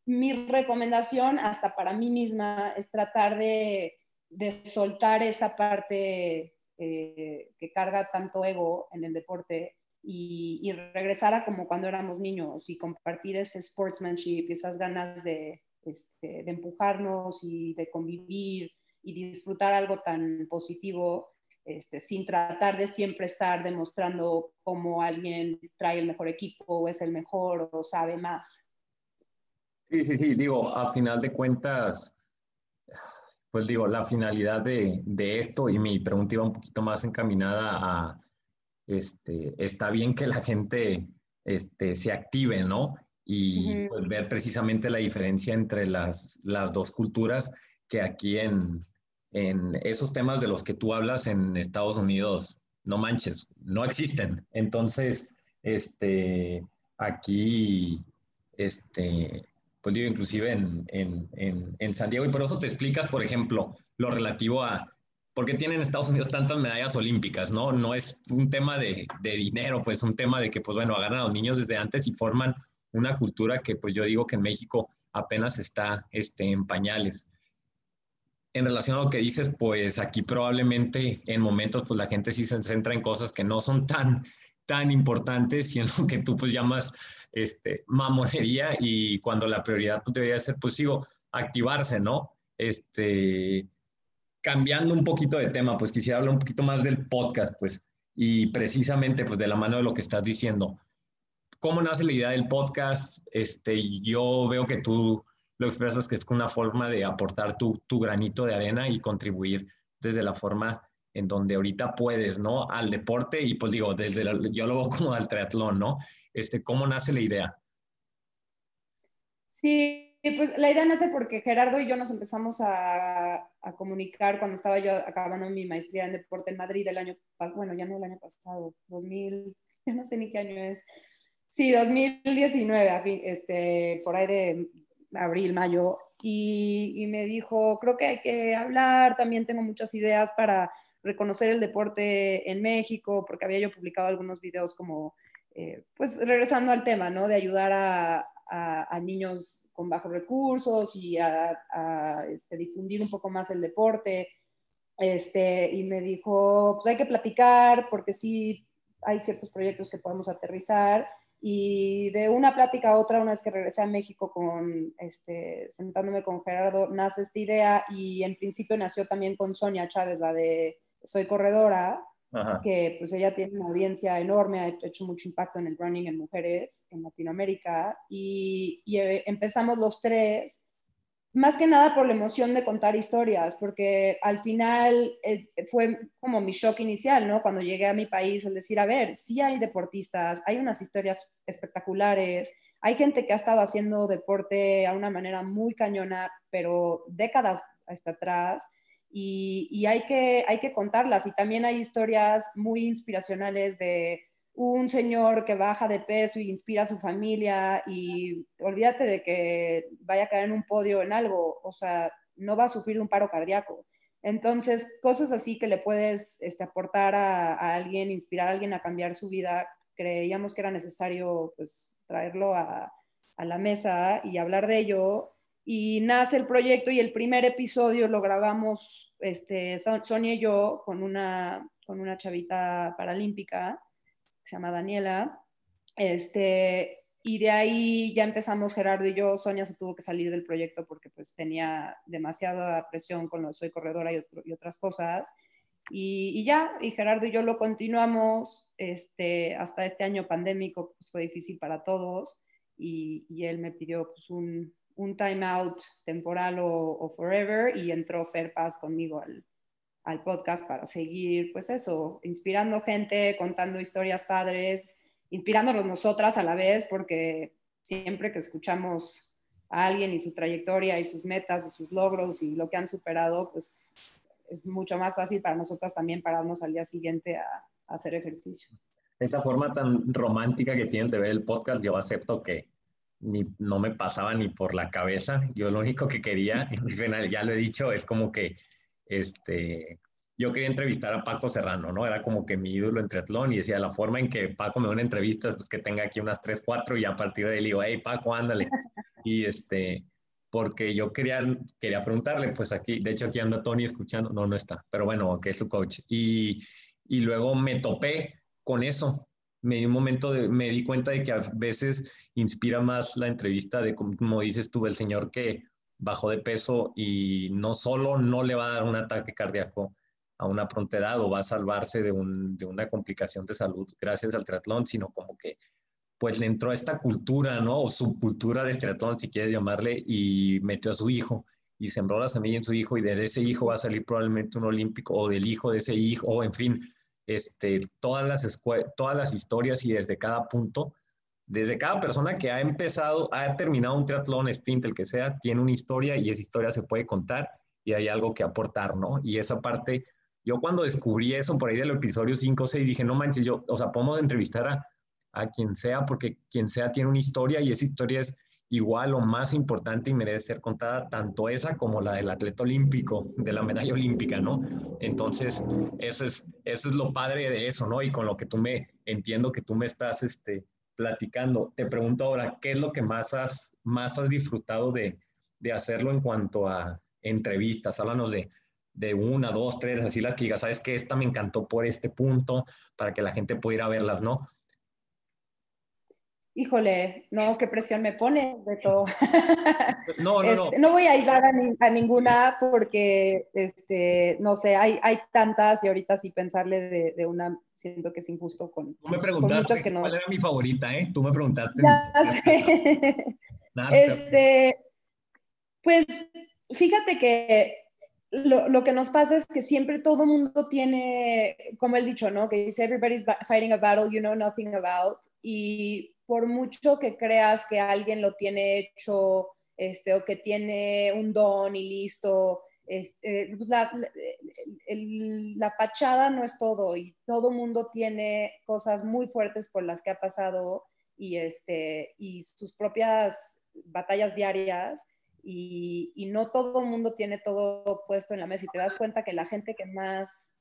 mi recomendación, hasta para mí misma, es tratar de, de soltar esa parte eh, que carga tanto ego en el deporte y, y, regresar a como cuando éramos niños y compartir ese sportsmanship esas ganas de, este, de empujarnos y de convivir y disfrutar algo tan positivo este, sin tratar de siempre estar demostrando cómo alguien trae el mejor equipo o es el mejor o sabe más. Sí, sí, sí, digo, a final de cuentas, pues digo, la finalidad de, de esto y mi pregunta iba un poquito más encaminada a, este, está bien que la gente este, se active, ¿no? y pues, ver precisamente la diferencia entre las, las dos culturas que aquí en, en, esos temas de los que tú hablas en Estados Unidos, no manches, no existen. Entonces, este, aquí, este, pues digo, inclusive en, en, en, San Diego, y por eso te explicas, por ejemplo, lo relativo a por qué tienen Estados Unidos tantas medallas olímpicas, ¿no? No es un tema de, de dinero, pues un tema de que, pues bueno, agarran a los niños desde antes y forman una cultura que pues yo digo que en México apenas está este, en pañales. En relación a lo que dices, pues aquí probablemente en momentos pues la gente sí se centra en cosas que no son tan, tan importantes y en lo que tú pues llamas este, mamonería y cuando la prioridad pues, debería ser pues sigo activarse, ¿no? Este, cambiando un poquito de tema, pues quisiera hablar un poquito más del podcast, pues, y precisamente pues de la mano de lo que estás diciendo cómo nace la idea del podcast. Este, yo veo que tú lo expresas que es una forma de aportar tu, tu granito de arena y contribuir desde la forma en donde ahorita puedes, ¿no? Al deporte y pues digo, desde yo lo veo como al triatlón, ¿no? Este, ¿Cómo nace la idea? Sí, pues la idea nace porque Gerardo y yo nos empezamos a, a comunicar cuando estaba yo acabando mi maestría en deporte en Madrid el año pasado, bueno, ya no el año pasado, 2000, [laughs] ya no sé ni qué año es, Sí, 2019, este, por ahí de abril, mayo, y, me dijo, creo que hay que hablar, también tengo muchas ideas para reconocer el deporte en México, porque había yo publicado algunos videos como, eh, pues regresando al tema, ¿no? De ayudar a, niños con bajos recursos y a, este, difundir un poco más el deporte. Este, y me dijo, pues hay que platicar porque sí hay ciertos proyectos que podemos aterrizar y de una plática a otra, una vez que regresé a México con, este, sentándome con Gerardo, nace esta idea y en principio nació también con Sonia Chávez, la de Soy Corredora, que pues ella tiene una audiencia enorme, ha hecho mucho impacto en el running en mujeres en Latinoamérica y, y eh, empezamos los tres más que nada por la emoción de contar historias, porque al final eh, fue como mi shock inicial, ¿no? Cuando llegué a mi país, el decir, a ver, sí hay deportistas, hay unas historias espectaculares, hay gente que ha estado haciendo deporte a una manera muy cañona, pero décadas hasta atrás, y, hay, que, hay que contarlas. Y también hay historias muy inspiracionales de un señor que baja de peso y inspira a su familia y olvídate de que vaya a caer en un podio en algo, o sea, no va a sufrir un paro cardíaco. Entonces, cosas así que le puedes este, aportar a, alguien, inspirar a alguien a cambiar su vida, creíamos que era necesario pues traerlo a la mesa y hablar de ello. Y nace el proyecto y el primer episodio lo grabamos este, Sonia y yo con una, con una chavita paralímpica que se llama Daniela. Este, y de ahí ya empezamos Gerardo y yo. Sonia se tuvo que salir del proyecto porque pues tenía demasiada presión con lo de Soy Corredora y, y otras cosas. Y, y, ya, y Gerardo y yo lo continuamos este, hasta este año pandémico, pues fue difícil para todos y, y él me pidió pues, un, un time out temporal o, forever y entró Fer Paz conmigo al, al podcast para seguir, pues eso, inspirando gente, contando historias padres, inspirándonos nosotras a la vez, porque siempre que escuchamos a alguien y su trayectoria y sus metas y sus logros y lo que han superado, pues es mucho más fácil para nosotras también pararnos al día siguiente a, a hacer ejercicio. Esa forma tan romántica que tienes de ver el podcast, yo acepto que ni, no me pasaba ni por la cabeza. Yo lo único que quería, [laughs] ya lo he dicho, es como que este, yo quería entrevistar a Paco Serrano, ¿no? Era como que mi ídolo en triatlón y decía, la forma en que Paco me da una entrevista es pues, que tenga aquí unas 3, 4 y a partir de ahí le digo, hey Paco, ándale. [laughs] Y este, porque yo quería, quería preguntarle, pues aquí, de hecho aquí anda Tony escuchando, no, no está, pero bueno, que es su coach. Y, y luego me topé con eso. Me di un momento, de, me di cuenta de que a veces inspira más la entrevista de, como dices tú, el señor que bajó de peso y no solo no le va a dar un ataque cardíaco, a una pronta edad o va a salvarse de, un, de, una complicación de salud gracias al triatlón, sino como que pues le entró a esta cultura, ¿no? O subcultura del triatlón, si quieres llamarle, y metió a su hijo y sembró la semilla en su hijo y de ese hijo va a salir probablemente un olímpico o del hijo de ese hijo, o en fin, este, todas, las todas las historias y desde cada punto, desde cada persona que ha empezado, ha terminado un triatlón, sprint, el que sea, tiene una historia y esa historia se puede contar y hay algo que aportar, ¿no? Y esa parte yo cuando descubrí eso por ahí del episodio 5 o 6 dije, no manches, yo, o sea, podemos entrevistar a, a quien sea porque quien sea tiene una historia y esa historia es igual o más importante y merece ser contada tanto esa como la del atleta olímpico, de la medalla olímpica, ¿no? Entonces, eso es, eso es lo padre de eso, ¿no? Y con lo que tú me, entiendo que tú me estás este, platicando, te pregunto ahora, ¿qué es lo que más has, más has disfrutado de, de hacerlo en cuanto a entrevistas? Háblanos de, de una, dos, tres, así las que digas, sabes que esta me encantó por este punto, para que la gente pudiera verlas, ¿no? Híjole, no, qué presión me pone de todo. [laughs] No, no, este, no. voy a aislar a, ni, a, ninguna porque, este, no sé, hay, hay tantas y ahorita sí pensarle de, de una, siento que es injusto con, Tú me preguntaste que no... cuál era mi favorita, ¿eh? Tú me preguntaste. Ya sé. [laughs] Nada, este, pues, fíjate que lo, lo, que nos pasa es que siempre todo mundo tiene, como el dicho, ¿no? Que dice, everybody's fighting a battle you know nothing about. Y por mucho que creas que alguien lo tiene hecho, este, o que tiene un don y listo, este, pues la, fachada no es todo y todo mundo tiene cosas muy fuertes por las que ha pasado y, este, sus propias batallas diarias y, no todo el mundo tiene todo puesto en la mesa y te das cuenta que la gente que más,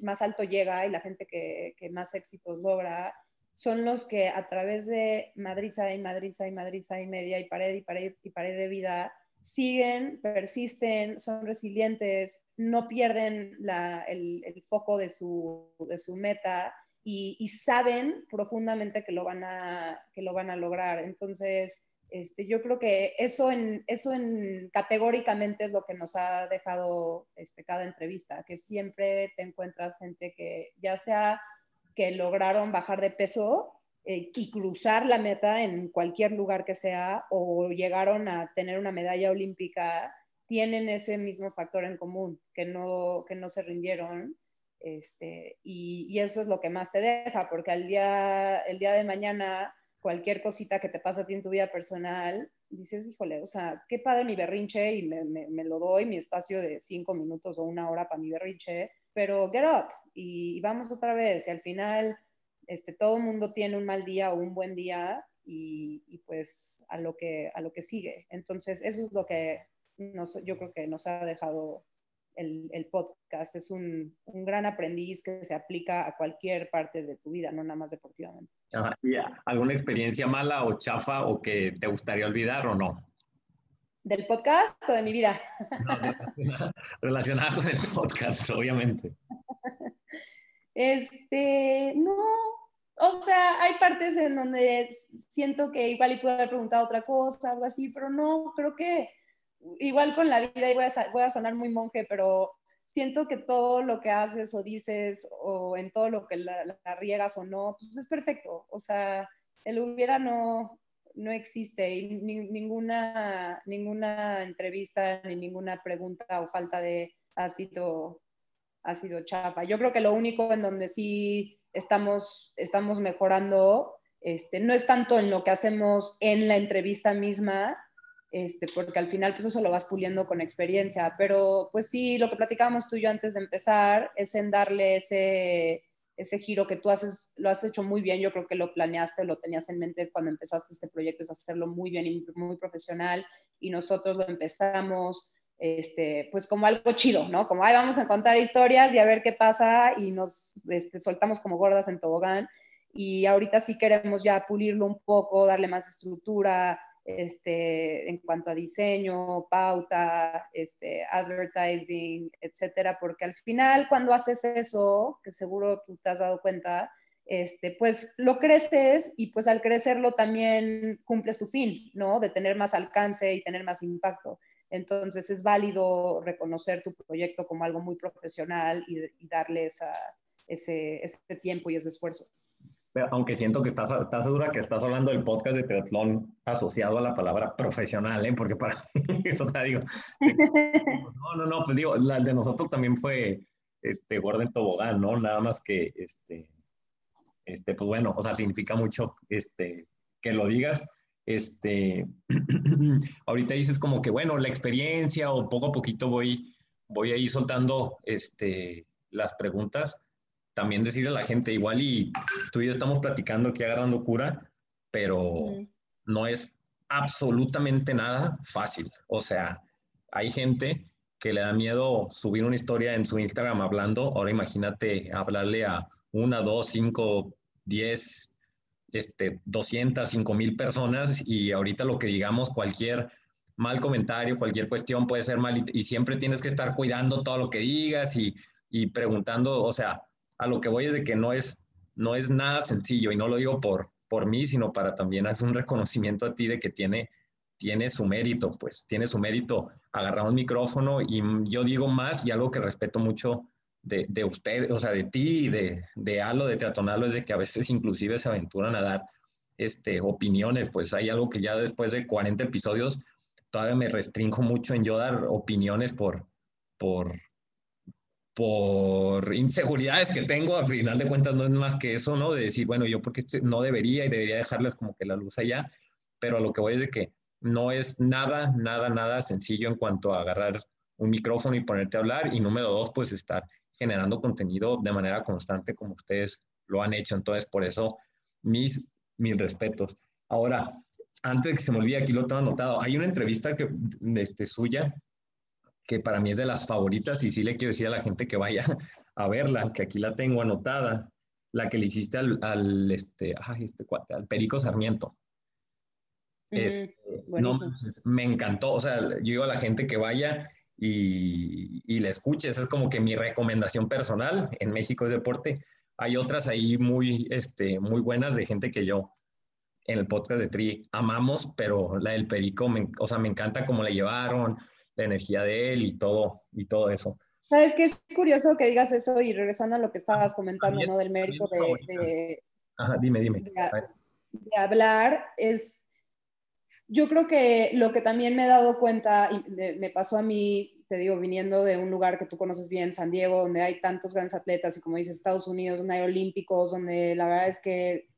más alto llega y la gente que, que más éxitos logra son los que a través de madriza y madriza y madriza y media y pared y pared y pared de vida siguen, persisten, son resilientes, no pierden la, el, el, foco de su, de su meta y, y, saben profundamente que lo van a, que lo van a lograr. Entonces, este, yo creo que eso, en, eso en, categóricamente es lo que nos ha dejado este, cada entrevista, que siempre te encuentras gente que ya sea que lograron bajar de peso eh, y cruzar la meta en cualquier lugar que sea o llegaron a tener una medalla olímpica, tienen ese mismo factor en común, que no, que no se rindieron. Este, y, y, eso es lo que más te deja, porque al día, el día de mañana cualquier cosita que te pasa a ti en tu vida personal, dices, híjole, o sea, qué padre mi berrinche y me, lo doy, mi espacio de cinco minutos o una hora para mi berrinche, pero get up y, y vamos otra vez. Y al final, este, todo el mundo tiene un mal día o un buen día y, y, pues a lo, que, a lo que sigue. Entonces, eso es lo que nos, yo creo que nos ha dejado el, el podcast. Es un, un, gran aprendiz que se aplica a cualquier parte de tu vida, no nada más deportivamente. ¿Alguna experiencia mala o chafa o que te gustaría olvidar o no? ¿Del podcast o de mi vida? No, relacionada [laughs] con el podcast, obviamente. Este, no, o sea, hay partes en donde siento que igual y puedo haber preguntado otra cosa, algo así, pero no, creo que igual con la vida, y voy a, a sonar muy monje, pero siento que todo lo que haces o dices o en todo lo que la, riegas o no, pues es perfecto. O sea, el hubiera no, no existe y ninguna, ninguna entrevista ni ninguna pregunta o falta de ha sido, ha sido chafa. Yo creo que lo único en donde sí estamos, estamos mejorando este, no es tanto en lo que hacemos en la entrevista misma, este, porque al final pues eso lo vas puliendo con experiencia, pero pues sí, lo que platicábamos tú y yo antes de empezar es en darle ese, ese giro que tú haces, lo has hecho muy bien, yo creo que lo planeaste, lo tenías en mente cuando empezaste este proyecto, es hacerlo muy bien y muy profesional, y nosotros lo empezamos, este, pues como algo chido, ¿no? Como, ay, vamos a contar historias y a ver qué pasa, y nos este, soltamos como gordas en tobogán, y ahorita sí queremos ya pulirlo un poco, darle más estructura, este, en cuanto a diseño, pauta, este, advertising, etcétera, porque al final cuando haces eso, que seguro tú te has dado cuenta, este, pues lo creces y pues al crecerlo también cumples tu fin, ¿no? De tener más alcance y tener más impacto. Entonces es válido reconocer tu proyecto como algo muy profesional y, y darle esa, ese, ese tiempo y ese esfuerzo aunque siento que estás, estás segura que estás hablando del podcast de triatlón asociado a la palabra profesional, ¿eh? Porque para [laughs] eso te digo. No, no, no, pues digo, la de nosotros también fue este, Gordon Tobogán, ¿no? Nada más que, este, este, pues bueno, o sea, significa mucho este, que lo digas. Este, [clears throat] ahorita dices como que, bueno, la experiencia o poco a poquito voy, voy a ir soltando este, las preguntas también decirle a la gente, igual y tú y yo estamos platicando aquí agarrando cura, pero no es absolutamente nada fácil. O sea, hay gente que le da miedo subir una historia en su Instagram hablando. Ahora imagínate hablarle a una, dos, cinco, diez, este, 200, cinco mil personas y ahorita lo que digamos, cualquier mal comentario, cualquier cuestión puede ser mal y, siempre tienes que estar cuidando todo lo que digas y, y preguntando, o sea, a lo que voy es de que no es, no es nada sencillo y no lo digo por, por mí, sino para también hacer un reconocimiento a ti de que tiene, tiene su mérito, pues tiene su mérito. Agarrar un micrófono y yo digo más y algo que respeto mucho de, de usted, o sea, de ti de, de Alo, de Teatonalo, es de que a veces inclusive se aventuran a dar este, opiniones, pues hay algo que ya después de 40 episodios todavía me restringo mucho en yo dar opiniones por, por, por inseguridades que tengo, al final de cuentas no es más que eso, ¿no? De decir, bueno, yo porque no debería y debería dejarles como que la luz allá, pero a lo que voy es de que no es nada, nada, nada sencillo en cuanto a agarrar un micrófono y ponerte a hablar y número dos, pues estar generando contenido de manera constante como ustedes lo han hecho. Entonces, por eso, mis, mis respetos. Ahora, antes de que se me olvide, aquí lo tengo anotado, hay una entrevista que, este, suya que para mí es de las favoritas y sí le quiero decir a la gente que vaya [laughs] a verla, que aquí la tengo anotada, la que le hiciste al, al este, ay, este al Perico Sarmiento. Este, no, me encantó, o sea, yo digo a la gente que vaya y, y la escuche, esa es como que mi recomendación personal, en México es deporte, hay otras ahí muy, este, muy buenas de gente que yo en el podcast de Tri amamos, pero la del Perico, o sea, me encanta cómo la llevaron, la energía de él y todo, y todo eso. Sabes que es curioso que digas eso y regresando a lo que estabas comentando, ¿no? Del mérito de, Ajá, dime, dime. De, hablar, es, yo creo que lo que también me he dado cuenta, y me, pasó a mí, te digo, viniendo de un lugar que tú conoces bien, San Diego, donde hay tantos grandes atletas, y como dices, Estados Unidos, donde hay olímpicos, donde la verdad es que,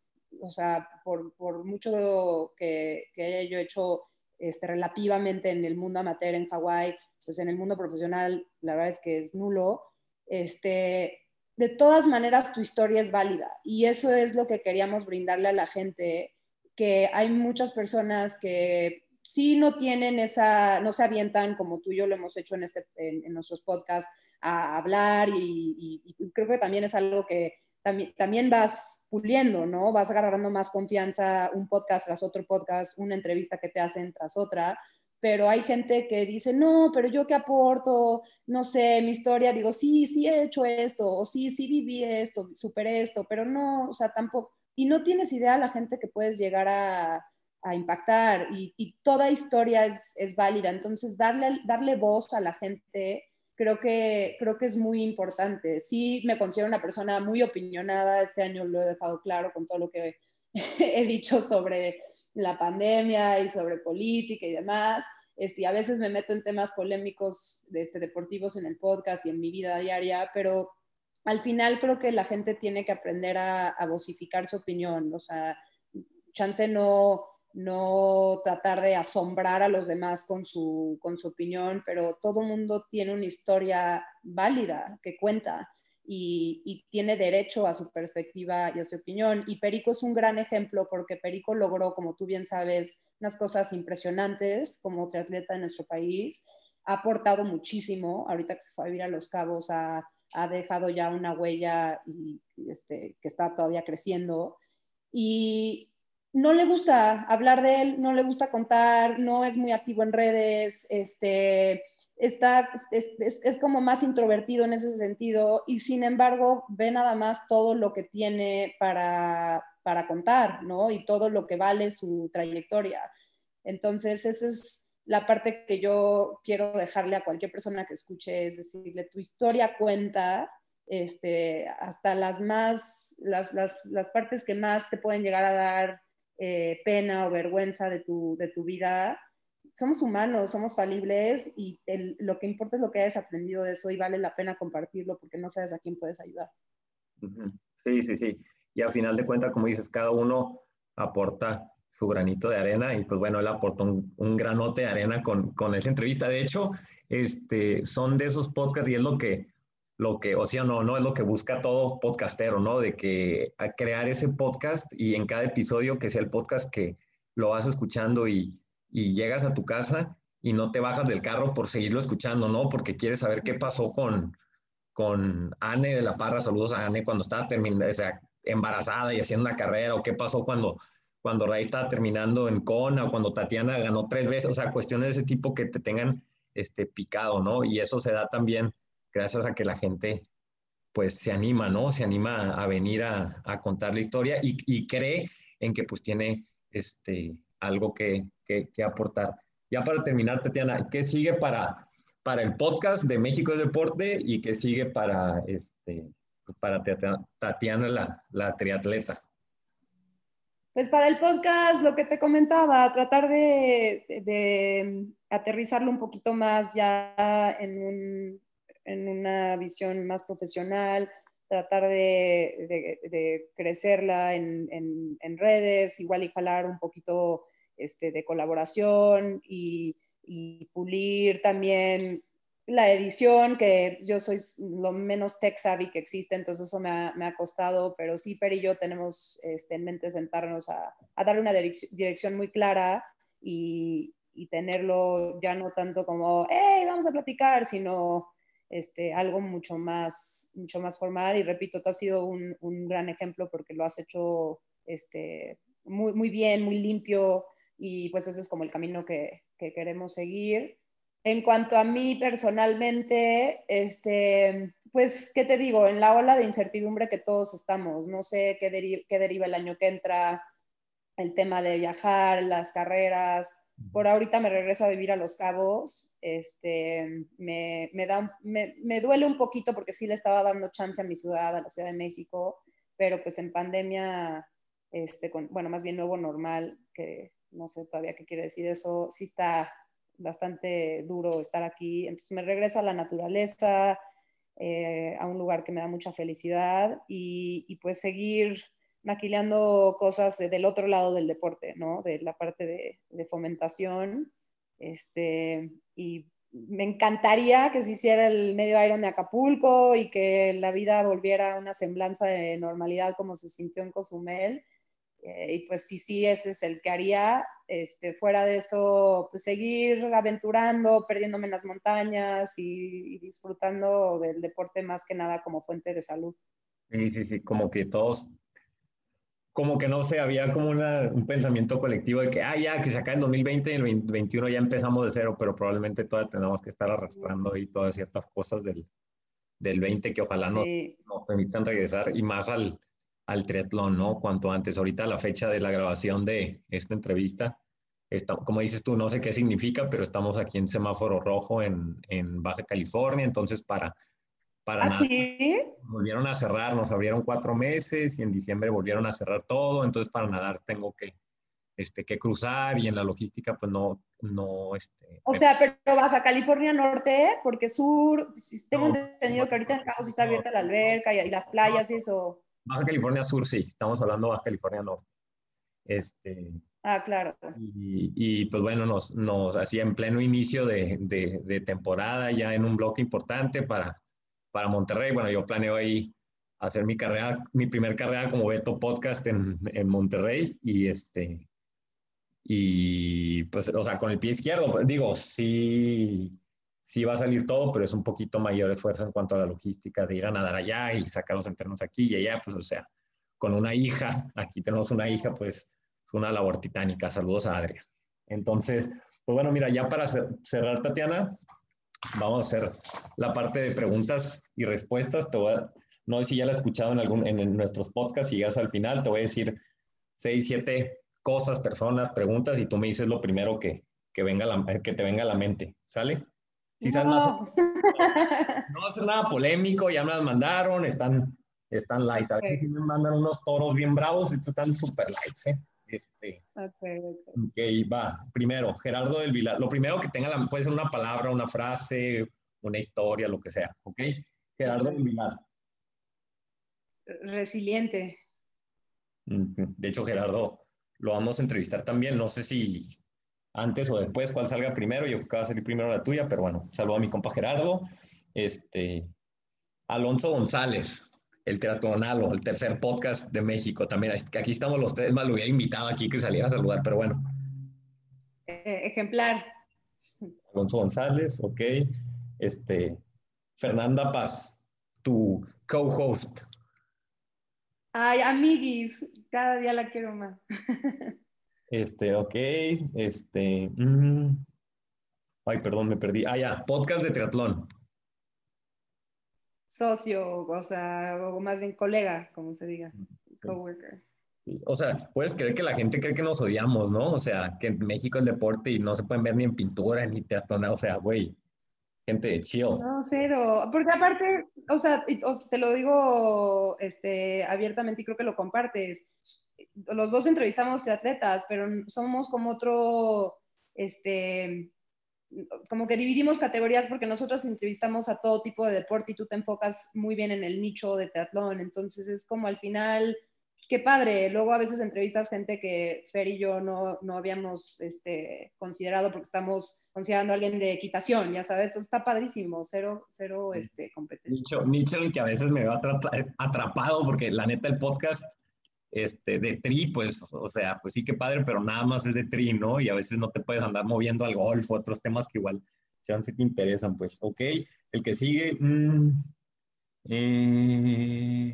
o sea, por, por mucho que, que haya yo hecho este, relativamente en el mundo amateur en Hawái, pues en el mundo profesional la verdad es que es nulo. Este, de todas maneras tu historia es válida y eso es lo que queríamos brindarle a la gente, que hay muchas personas que sí no tienen esa, no se avientan como tú y yo lo hemos hecho en, este, en, nuestros podcasts a hablar y, creo que también es algo que también, también vas puliendo, ¿no? Vas agarrando más confianza un podcast tras otro podcast, una entrevista que te hacen tras otra, pero hay gente que dice, no, pero yo qué aporto, no sé, mi historia, digo, sí, sí he hecho esto, o sí, sí viví esto, superé esto, pero no, o sea, tampoco, y no tienes idea la gente que puedes llegar a, a impactar y, toda historia es, es, válida. Entonces, darle, darle voz a la gente creo que, creo que es muy importante. Sí, me considero una persona muy opinionada. Este año lo he dejado claro con todo lo que [laughs] he dicho sobre la pandemia y sobre política y demás. Este, a veces me meto en temas polémicos este, deportivos en el podcast y en mi vida diaria, pero al final creo que la gente tiene que aprender a, a vocificar su opinión. O sea, chance no, no tratar de asombrar a los demás con su, con su opinión, pero todo mundo tiene una historia válida que cuenta y, tiene derecho a su perspectiva y a su opinión. Y Perico es un gran ejemplo porque Perico logró, como tú bien sabes, unas cosas impresionantes como triatleta en nuestro país. Ha aportado muchísimo. Ahorita que se fue a vivir a Los Cabos, ha, dejado ya una huella y, este, que está todavía creciendo. Y, no le gusta hablar de él, no le gusta contar, no es muy activo en redes, este, está, es, como más introvertido en ese sentido y sin embargo ve nada más todo lo que tiene para, para contar, ¿no? Y todo lo que vale su trayectoria. Entonces, esa es la parte que yo quiero dejarle a cualquier persona que escuche, es decirle, tu historia cuenta, este, hasta las más, las, las, las partes que más te pueden llegar a dar eh, pena o vergüenza de tu, de tu vida, somos humanos, somos falibles y lo que importa es lo que hayas aprendido de eso y vale la pena compartirlo porque no sabes a quién puedes ayudar. Sí, sí, sí. Y al final de cuentas, como dices, cada uno aporta su granito de arena y pues bueno, él aportó un, granote de arena con, con, esa entrevista. De hecho, este, son de esos podcasts y es lo que lo que, o sea, no, no es lo que busca todo podcastero, ¿no? De que crear ese podcast y en cada episodio que sea el podcast que lo vas escuchando y, y llegas a tu casa y no te bajas del carro por seguirlo escuchando, ¿no? Porque quieres saber qué pasó con, con Anne de la Parra, saludos a Anne cuando estaba terminando, o sea, embarazada y haciendo una carrera, o qué pasó cuando, cuando Ray estaba terminando en Kona, cuando Tatiana ganó tres veces, o sea, cuestiones de ese tipo que te tengan este, picado, ¿no? Y eso se da también gracias a que la gente pues se anima, ¿no? Se anima a, venir a, contar la historia y, cree en que pues tiene este, algo que, aportar. Ya para terminar, Tatiana, ¿qué sigue para, para el podcast de México es Deporte y qué sigue para, este, para Tatiana, la, la triatleta? Pues para el podcast, lo que te comentaba, tratar de, aterrizarlo un poquito más ya en una visión más profesional, tratar de, crecerla en, redes, igual y jalar un poquito este, de colaboración y, pulir también la edición, que yo soy lo menos tech savvy que existe, entonces eso me ha, costado, pero sí, Fer y yo tenemos este, en mente sentarnos a, darle una dirección muy clara y, tenerlo ya no tanto como, hey, vamos a platicar, sino este, algo mucho más, mucho más formal. Y repito, tú has sido un, gran ejemplo porque lo has hecho este, muy, muy bien, muy limpio y pues ese es como el camino que queremos seguir. En cuanto a mí personalmente, este, pues, ¿qué te digo? En la ola de incertidumbre que todos estamos, no sé qué, qué deriva el año que entra, el tema de viajar, las carreras, por ahorita me regreso a vivir a Los Cabos. Este, me, me, da, me, me, duele un poquito porque sí le estaba dando chance a mi ciudad, a la Ciudad de México, pero pues en pandemia, este, con, bueno, más bien nuevo normal, que no sé todavía qué quiere decir eso, sí está bastante duro estar aquí. Entonces me regreso a la naturaleza, eh, a un lugar que me da mucha felicidad y, y pues seguir maquilando cosas del otro lado del deporte, ¿no? De la parte de, fomentación. Este, y me encantaría que se hiciera el medio Iron de Acapulco y que la vida volviera a una semblanza de normalidad como se sintió en Cozumel. Eh, y pues sí, sí, ese es el que haría. Este, fuera de eso, pues seguir aventurando, perdiéndome en las montañas y, y disfrutando del deporte más que nada como fuente de salud. Sí, sí, sí, como que todos, como que no sé, había como una- un pensamiento colectivo de que, ah, ya, que se acaba el 2020 y el 2021 ya empezamos de cero, pero probablemente todavía tenemos que estar arrastrando ahí todas ciertas cosas del, del 20 que ojalá nos, Sí. nos permitan regresar y más al, al triatlón, ¿no? Cuanto antes. Ahorita la fecha de la grabación de esta entrevista, está, como dices tú, no sé qué significa, pero estamos aquí en semáforo rojo en, en Baja California, entonces para, para ¿Ah, nada sí? volvieron a cerrar, nos abrieron cuatro meses y en diciembre volvieron a cerrar todo, entonces para nadar tengo que, este, que cruzar y en la logística pues no, no, este, O sea, pero Baja California Norte, porque sur, sí tengo No, entendido que ahorita en Cabo sí está abierta la alberca y, y las playas y eso. Baja California Sur, sí, estamos hablando de Baja California Norte. Este, Ah, claro. y, y, pues bueno, nos, nos hacía en pleno inicio de, de, de temporada, ya en un bloque importante para, para Monterrey. Bueno, yo planeo ahí hacer mi carrera, mi primer carrera como Beto Podcast en, en Monterrey y este, y pues, o sea, con el pie izquierdo, pues, digo, sí, sí va a salir todo, pero es un poquito mayor esfuerzo en cuanto a la logística de ir a nadar allá y sacar los entrenos aquí y allá, pues, o sea, con una hija, [laughs] aquí tenemos una hija, pues, es una labor titánica. Saludos a Adria. Entonces, pues bueno, mira, ya para cer- cerrar, Tatiana, vamos a hacer la parte de preguntas y respuestas. Te voy no sé si ya la has escuchado en, algún, en, nuestros podcasts, si llegas al final, te voy a decir seis, siete cosas, personas, preguntas, y tú me dices lo primero que, que, venga que te venga a la mente. ¿Sale? Quizás más, No. no va a ser nada polémico, ya me las mandaron, están, están light. A veces sí me mandan unos toros bien bravos, estos están super lights, ¿eh? Este, Ok, ok. ok, va. Primero, Gerardo del Vilar. Lo primero que tenga, la, puede ser una palabra, una frase, una historia, lo que sea, ¿ok? Gerardo del Vilar. Resiliente. De hecho, Gerardo, lo vamos a entrevistar también. No sé si antes o después, cuál salga primero. Yo creo que va a salir primero la tuya, pero bueno, saludo a mi compa Gerardo. Este, Alonso González, el Teatronalo, el tercer podcast de México también. Aquí estamos los tres, más lo hubiera invitado aquí que saliera a saludar, pero bueno. Eh, ejemplar. Alonso González, ok. Este, Fernanda Paz, tu co-host. Ay, amiguis, cada día la quiero más. [laughs] Este, ok, este. mm, ay, perdón, me perdí. Ah, ya, podcast de triatlón. Socio, o sea, o más bien colega, como se diga. Coworker. O sea, puedes creer que la gente cree que nos odiamos, ¿no? O sea, que en México el deporte y no se pueden ver ni en pintura ni triatlón. O sea, güey, gente de chill. No, cero. Porque aparte, o sea, te lo digo este, abiertamente y creo que lo compartes. Los dos entrevistamos triatletas, pero somos como otro, este, como que dividimos categorías porque nosotros entrevistamos a todo tipo de deporte y tú te enfocas muy bien en el nicho de triatlón. Entonces es como al final, qué padre. Luego a veces entrevistas gente que Fer y yo no, no habíamos este, considerado porque estamos considerando a alguien de equitación, ya sabes. Entonces está padrísimo, cero, cero este, competencia. Nicho, nicho en el que a veces me veo atrapa- atrapado porque la neta el podcast este, de tri, pues, o sea, pues sí que padre, pero nada más es de tri, ¿no? Y a veces no te puedes andar moviendo al golf o otros temas que igual chance te interesan, pues, ok. El que sigue, mm, eh,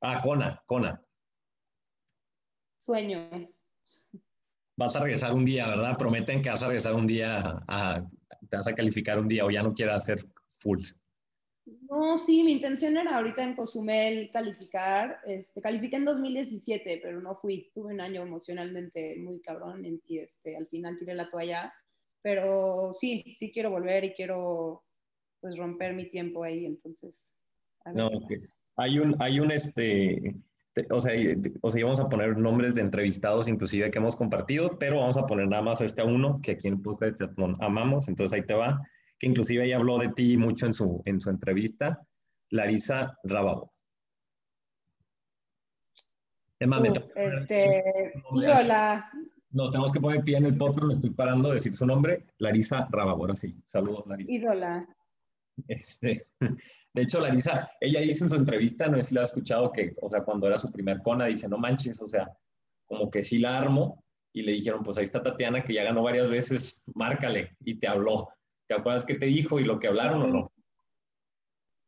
ah, Kona, Kona. Sueño. Vas a regresar un día, ¿verdad? Prometen que vas a regresar un día, a, a- te vas a calificar un día o ya no quieras hacer full. No, sí, mi intención era ahorita en Cozumel calificar. Este, califiqué en 2017, pero no fui. Tuve un año emocionalmente muy cabrón y este, al final tiré la toalla. Pero sí, sí quiero volver y quiero pues romper mi tiempo ahí, entonces. a ver No, qué ok. pasa. Hay un, hay un, este, te- o sea, o sea, íbamos a poner nombres de entrevistados inclusive que hemos compartido, pero vamos a poner nada más este a uno que aquí en Podcast amamos, entonces ahí te va, que inclusive ella habló de ti mucho en su, en su entrevista, Larisa Rábago. Es más, poner- este, ídola, nos tenemos que poner pie en el podcast, me estoy parando de decir su nombre, Larisa Rábago, ahora sí, saludos Larisa. ídola. Este, [laughs] de hecho, Larisa, ella dice en su entrevista, no sé si lo ha escuchado, que, o sea, cuando era su primer cona, dice, no manches, o sea, como que sí la armo y le dijeron, pues ahí está Tatiana que ya ganó varias veces, márcale y te habló. ¿Te acuerdas qué te dijo y lo que hablaron o no?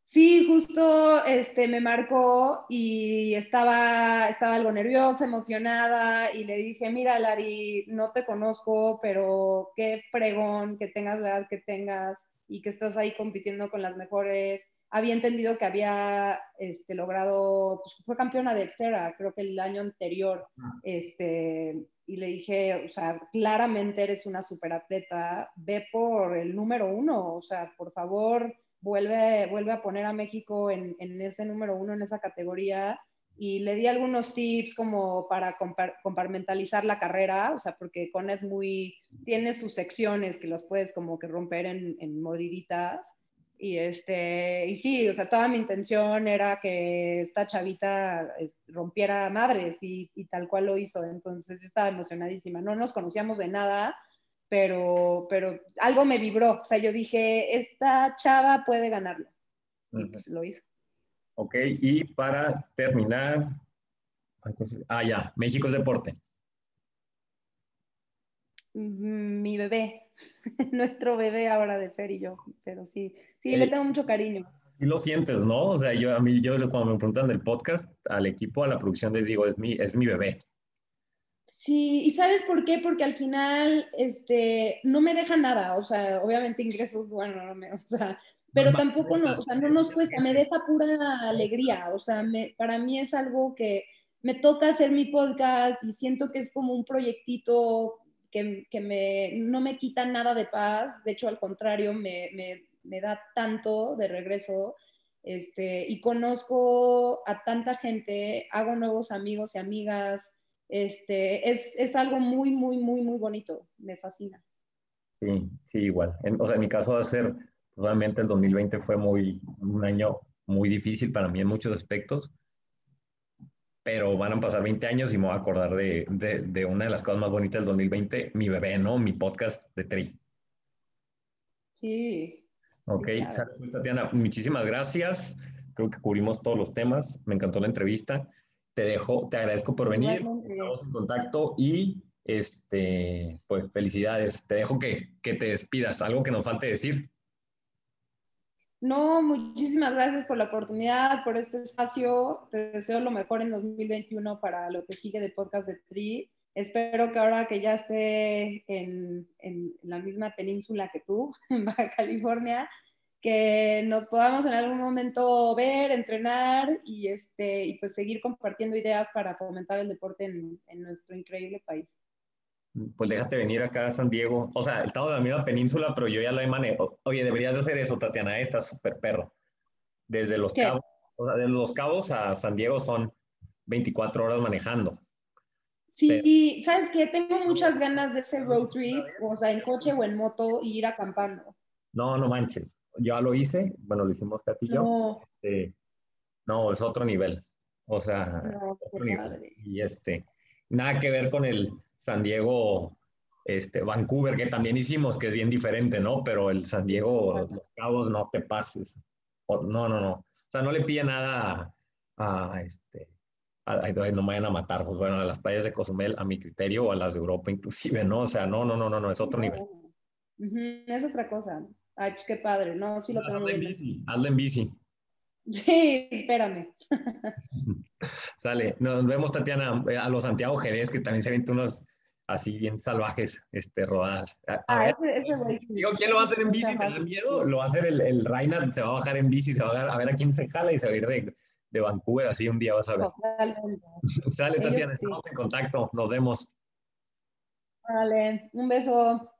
Sí, justo este, me marcó y estaba, estaba algo nerviosa, emocionada y le dije, mira Lari, no te conozco, pero qué fregón que tengas la edad que tengas y que estás ahí compitiendo con las mejores. Había entendido que había este, logrado, pues fue campeona de Extera, creo que el año anterior, este, y le dije, o sea, claramente eres una superatleta, ve por el número uno, o sea, por favor vuelve, vuelve a poner a México en, en ese número uno, en esa categoría. Y le di algunos tips como para compartimentalizar la carrera, o sea, porque Con es muy, tiene sus secciones que las puedes como que romper en, en mordiditas. Y, este, y sí, o sea, toda mi intención era que esta chavita rompiera madres y, y, tal cual lo hizo. Entonces estaba emocionadísima. No nos conocíamos de nada, pero, pero algo me vibró. O sea, yo dije, esta chava puede ganarlo. Y pues lo hizo. Ok, y para terminar, ah, ya, México es deporte. Mm, mi bebé, [laughs] nuestro bebé ahora de Fer y yo, pero sí, sí, le tengo mucho cariño. Sí lo sientes, ¿no? O sea, yo a mí, yo cuando me preguntan del podcast, al equipo, a la producción les digo, es mi, es mi bebé. Sí, ¿y sabes por qué? Porque al final este, no me deja nada, o sea, obviamente ingresos, bueno, no me, o sea, pero tampoco no, o sea, no nos cuesta, me deja pura alegría, o sea, me, para mí es algo que me toca hacer mi podcast y siento que es como un proyectito que, que me, no me quita nada de paz, de hecho al contrario, me, me, me da tanto de regreso. Este, y conozco a tanta gente, hago nuevos amigos y amigas, este, es, es, algo muy, muy, muy, muy bonito. Me fascina. Sí, sí, igual. En, o sea, en mi caso va a ser, realmente el 2020 fue muy, un año muy difícil para mí en muchos aspectos, pero van a pasar 20 años y me voy a acordar de, de, de una de las cosas más bonitas del 2020, mi bebé, ¿no? Mi podcast de Tri. Sí. Ok, sí, Tatiana, muchísimas gracias. Creo que cubrimos todos los temas. Me encantó la entrevista te dejo, te agradezco por venir, estamos en contacto y este, pues felicidades. Te dejo que, que te despidas, algo que nos falte decir. No, muchísimas gracias por la oportunidad, por este espacio. Te deseo lo mejor en 2021 para lo que sigue de Podcast de Tri. Espero que ahora que ya esté en, en la misma península que tú, [laughs] en Baja California, que nos podamos en algún momento ver, entrenar y, este, y pues seguir compartiendo ideas para fomentar el deporte en, en nuestro increíble país. Pues déjate venir acá a San Diego. O sea, estado de la misma península, pero yo ya lo he manejado. Oye, deberías de hacer eso, Tatiana, eh, estás súper perro. Desde los cabos, o sea, desde los cabos a San Diego son 24 horas manejando. Sí, sabes que tengo muchas ganas de hacer road trip, o sea, en coche o en moto y ir acampando. No, no manches ya lo hice, bueno, lo hicimos Catillo. No. Este, no, es otro nivel. O sea, otro nivel. Y este, nada que ver con el San Diego, este, Vancouver, que también hicimos, que es bien diferente, ¿no? Pero el San Diego, Los Cabos, no te pases. no, no, no. O sea, no le pide nada a, este, entonces no me vayan a matar, pues bueno, a las playas de Cozumel, a mi criterio, o a las de Europa inclusive, ¿no? O sea, no, no, no, no, no, es otro nivel. Es otra cosa. Ay, pues qué padre, ¿no? Sí lo tengo Hazlo en bici, hazlo en bici. Sí, espérame. [laughs] Sale, nos vemos, Tatiana, a los Santiago Jerez, que también se ven unos así bien salvajes, este, rodadas. ah, ese, ese Digo, ¿quién lo va a hacer en bici? ¿Te da miedo? Lo va a hacer el, el se va a bajar en bici, se va a, a ver a quién se jala y se va a ir de, de Vancouver, así un día vas a ver. Totalmente. [laughs] Sale, Tatiana, estamos en contacto, nos vemos. Vale, un beso.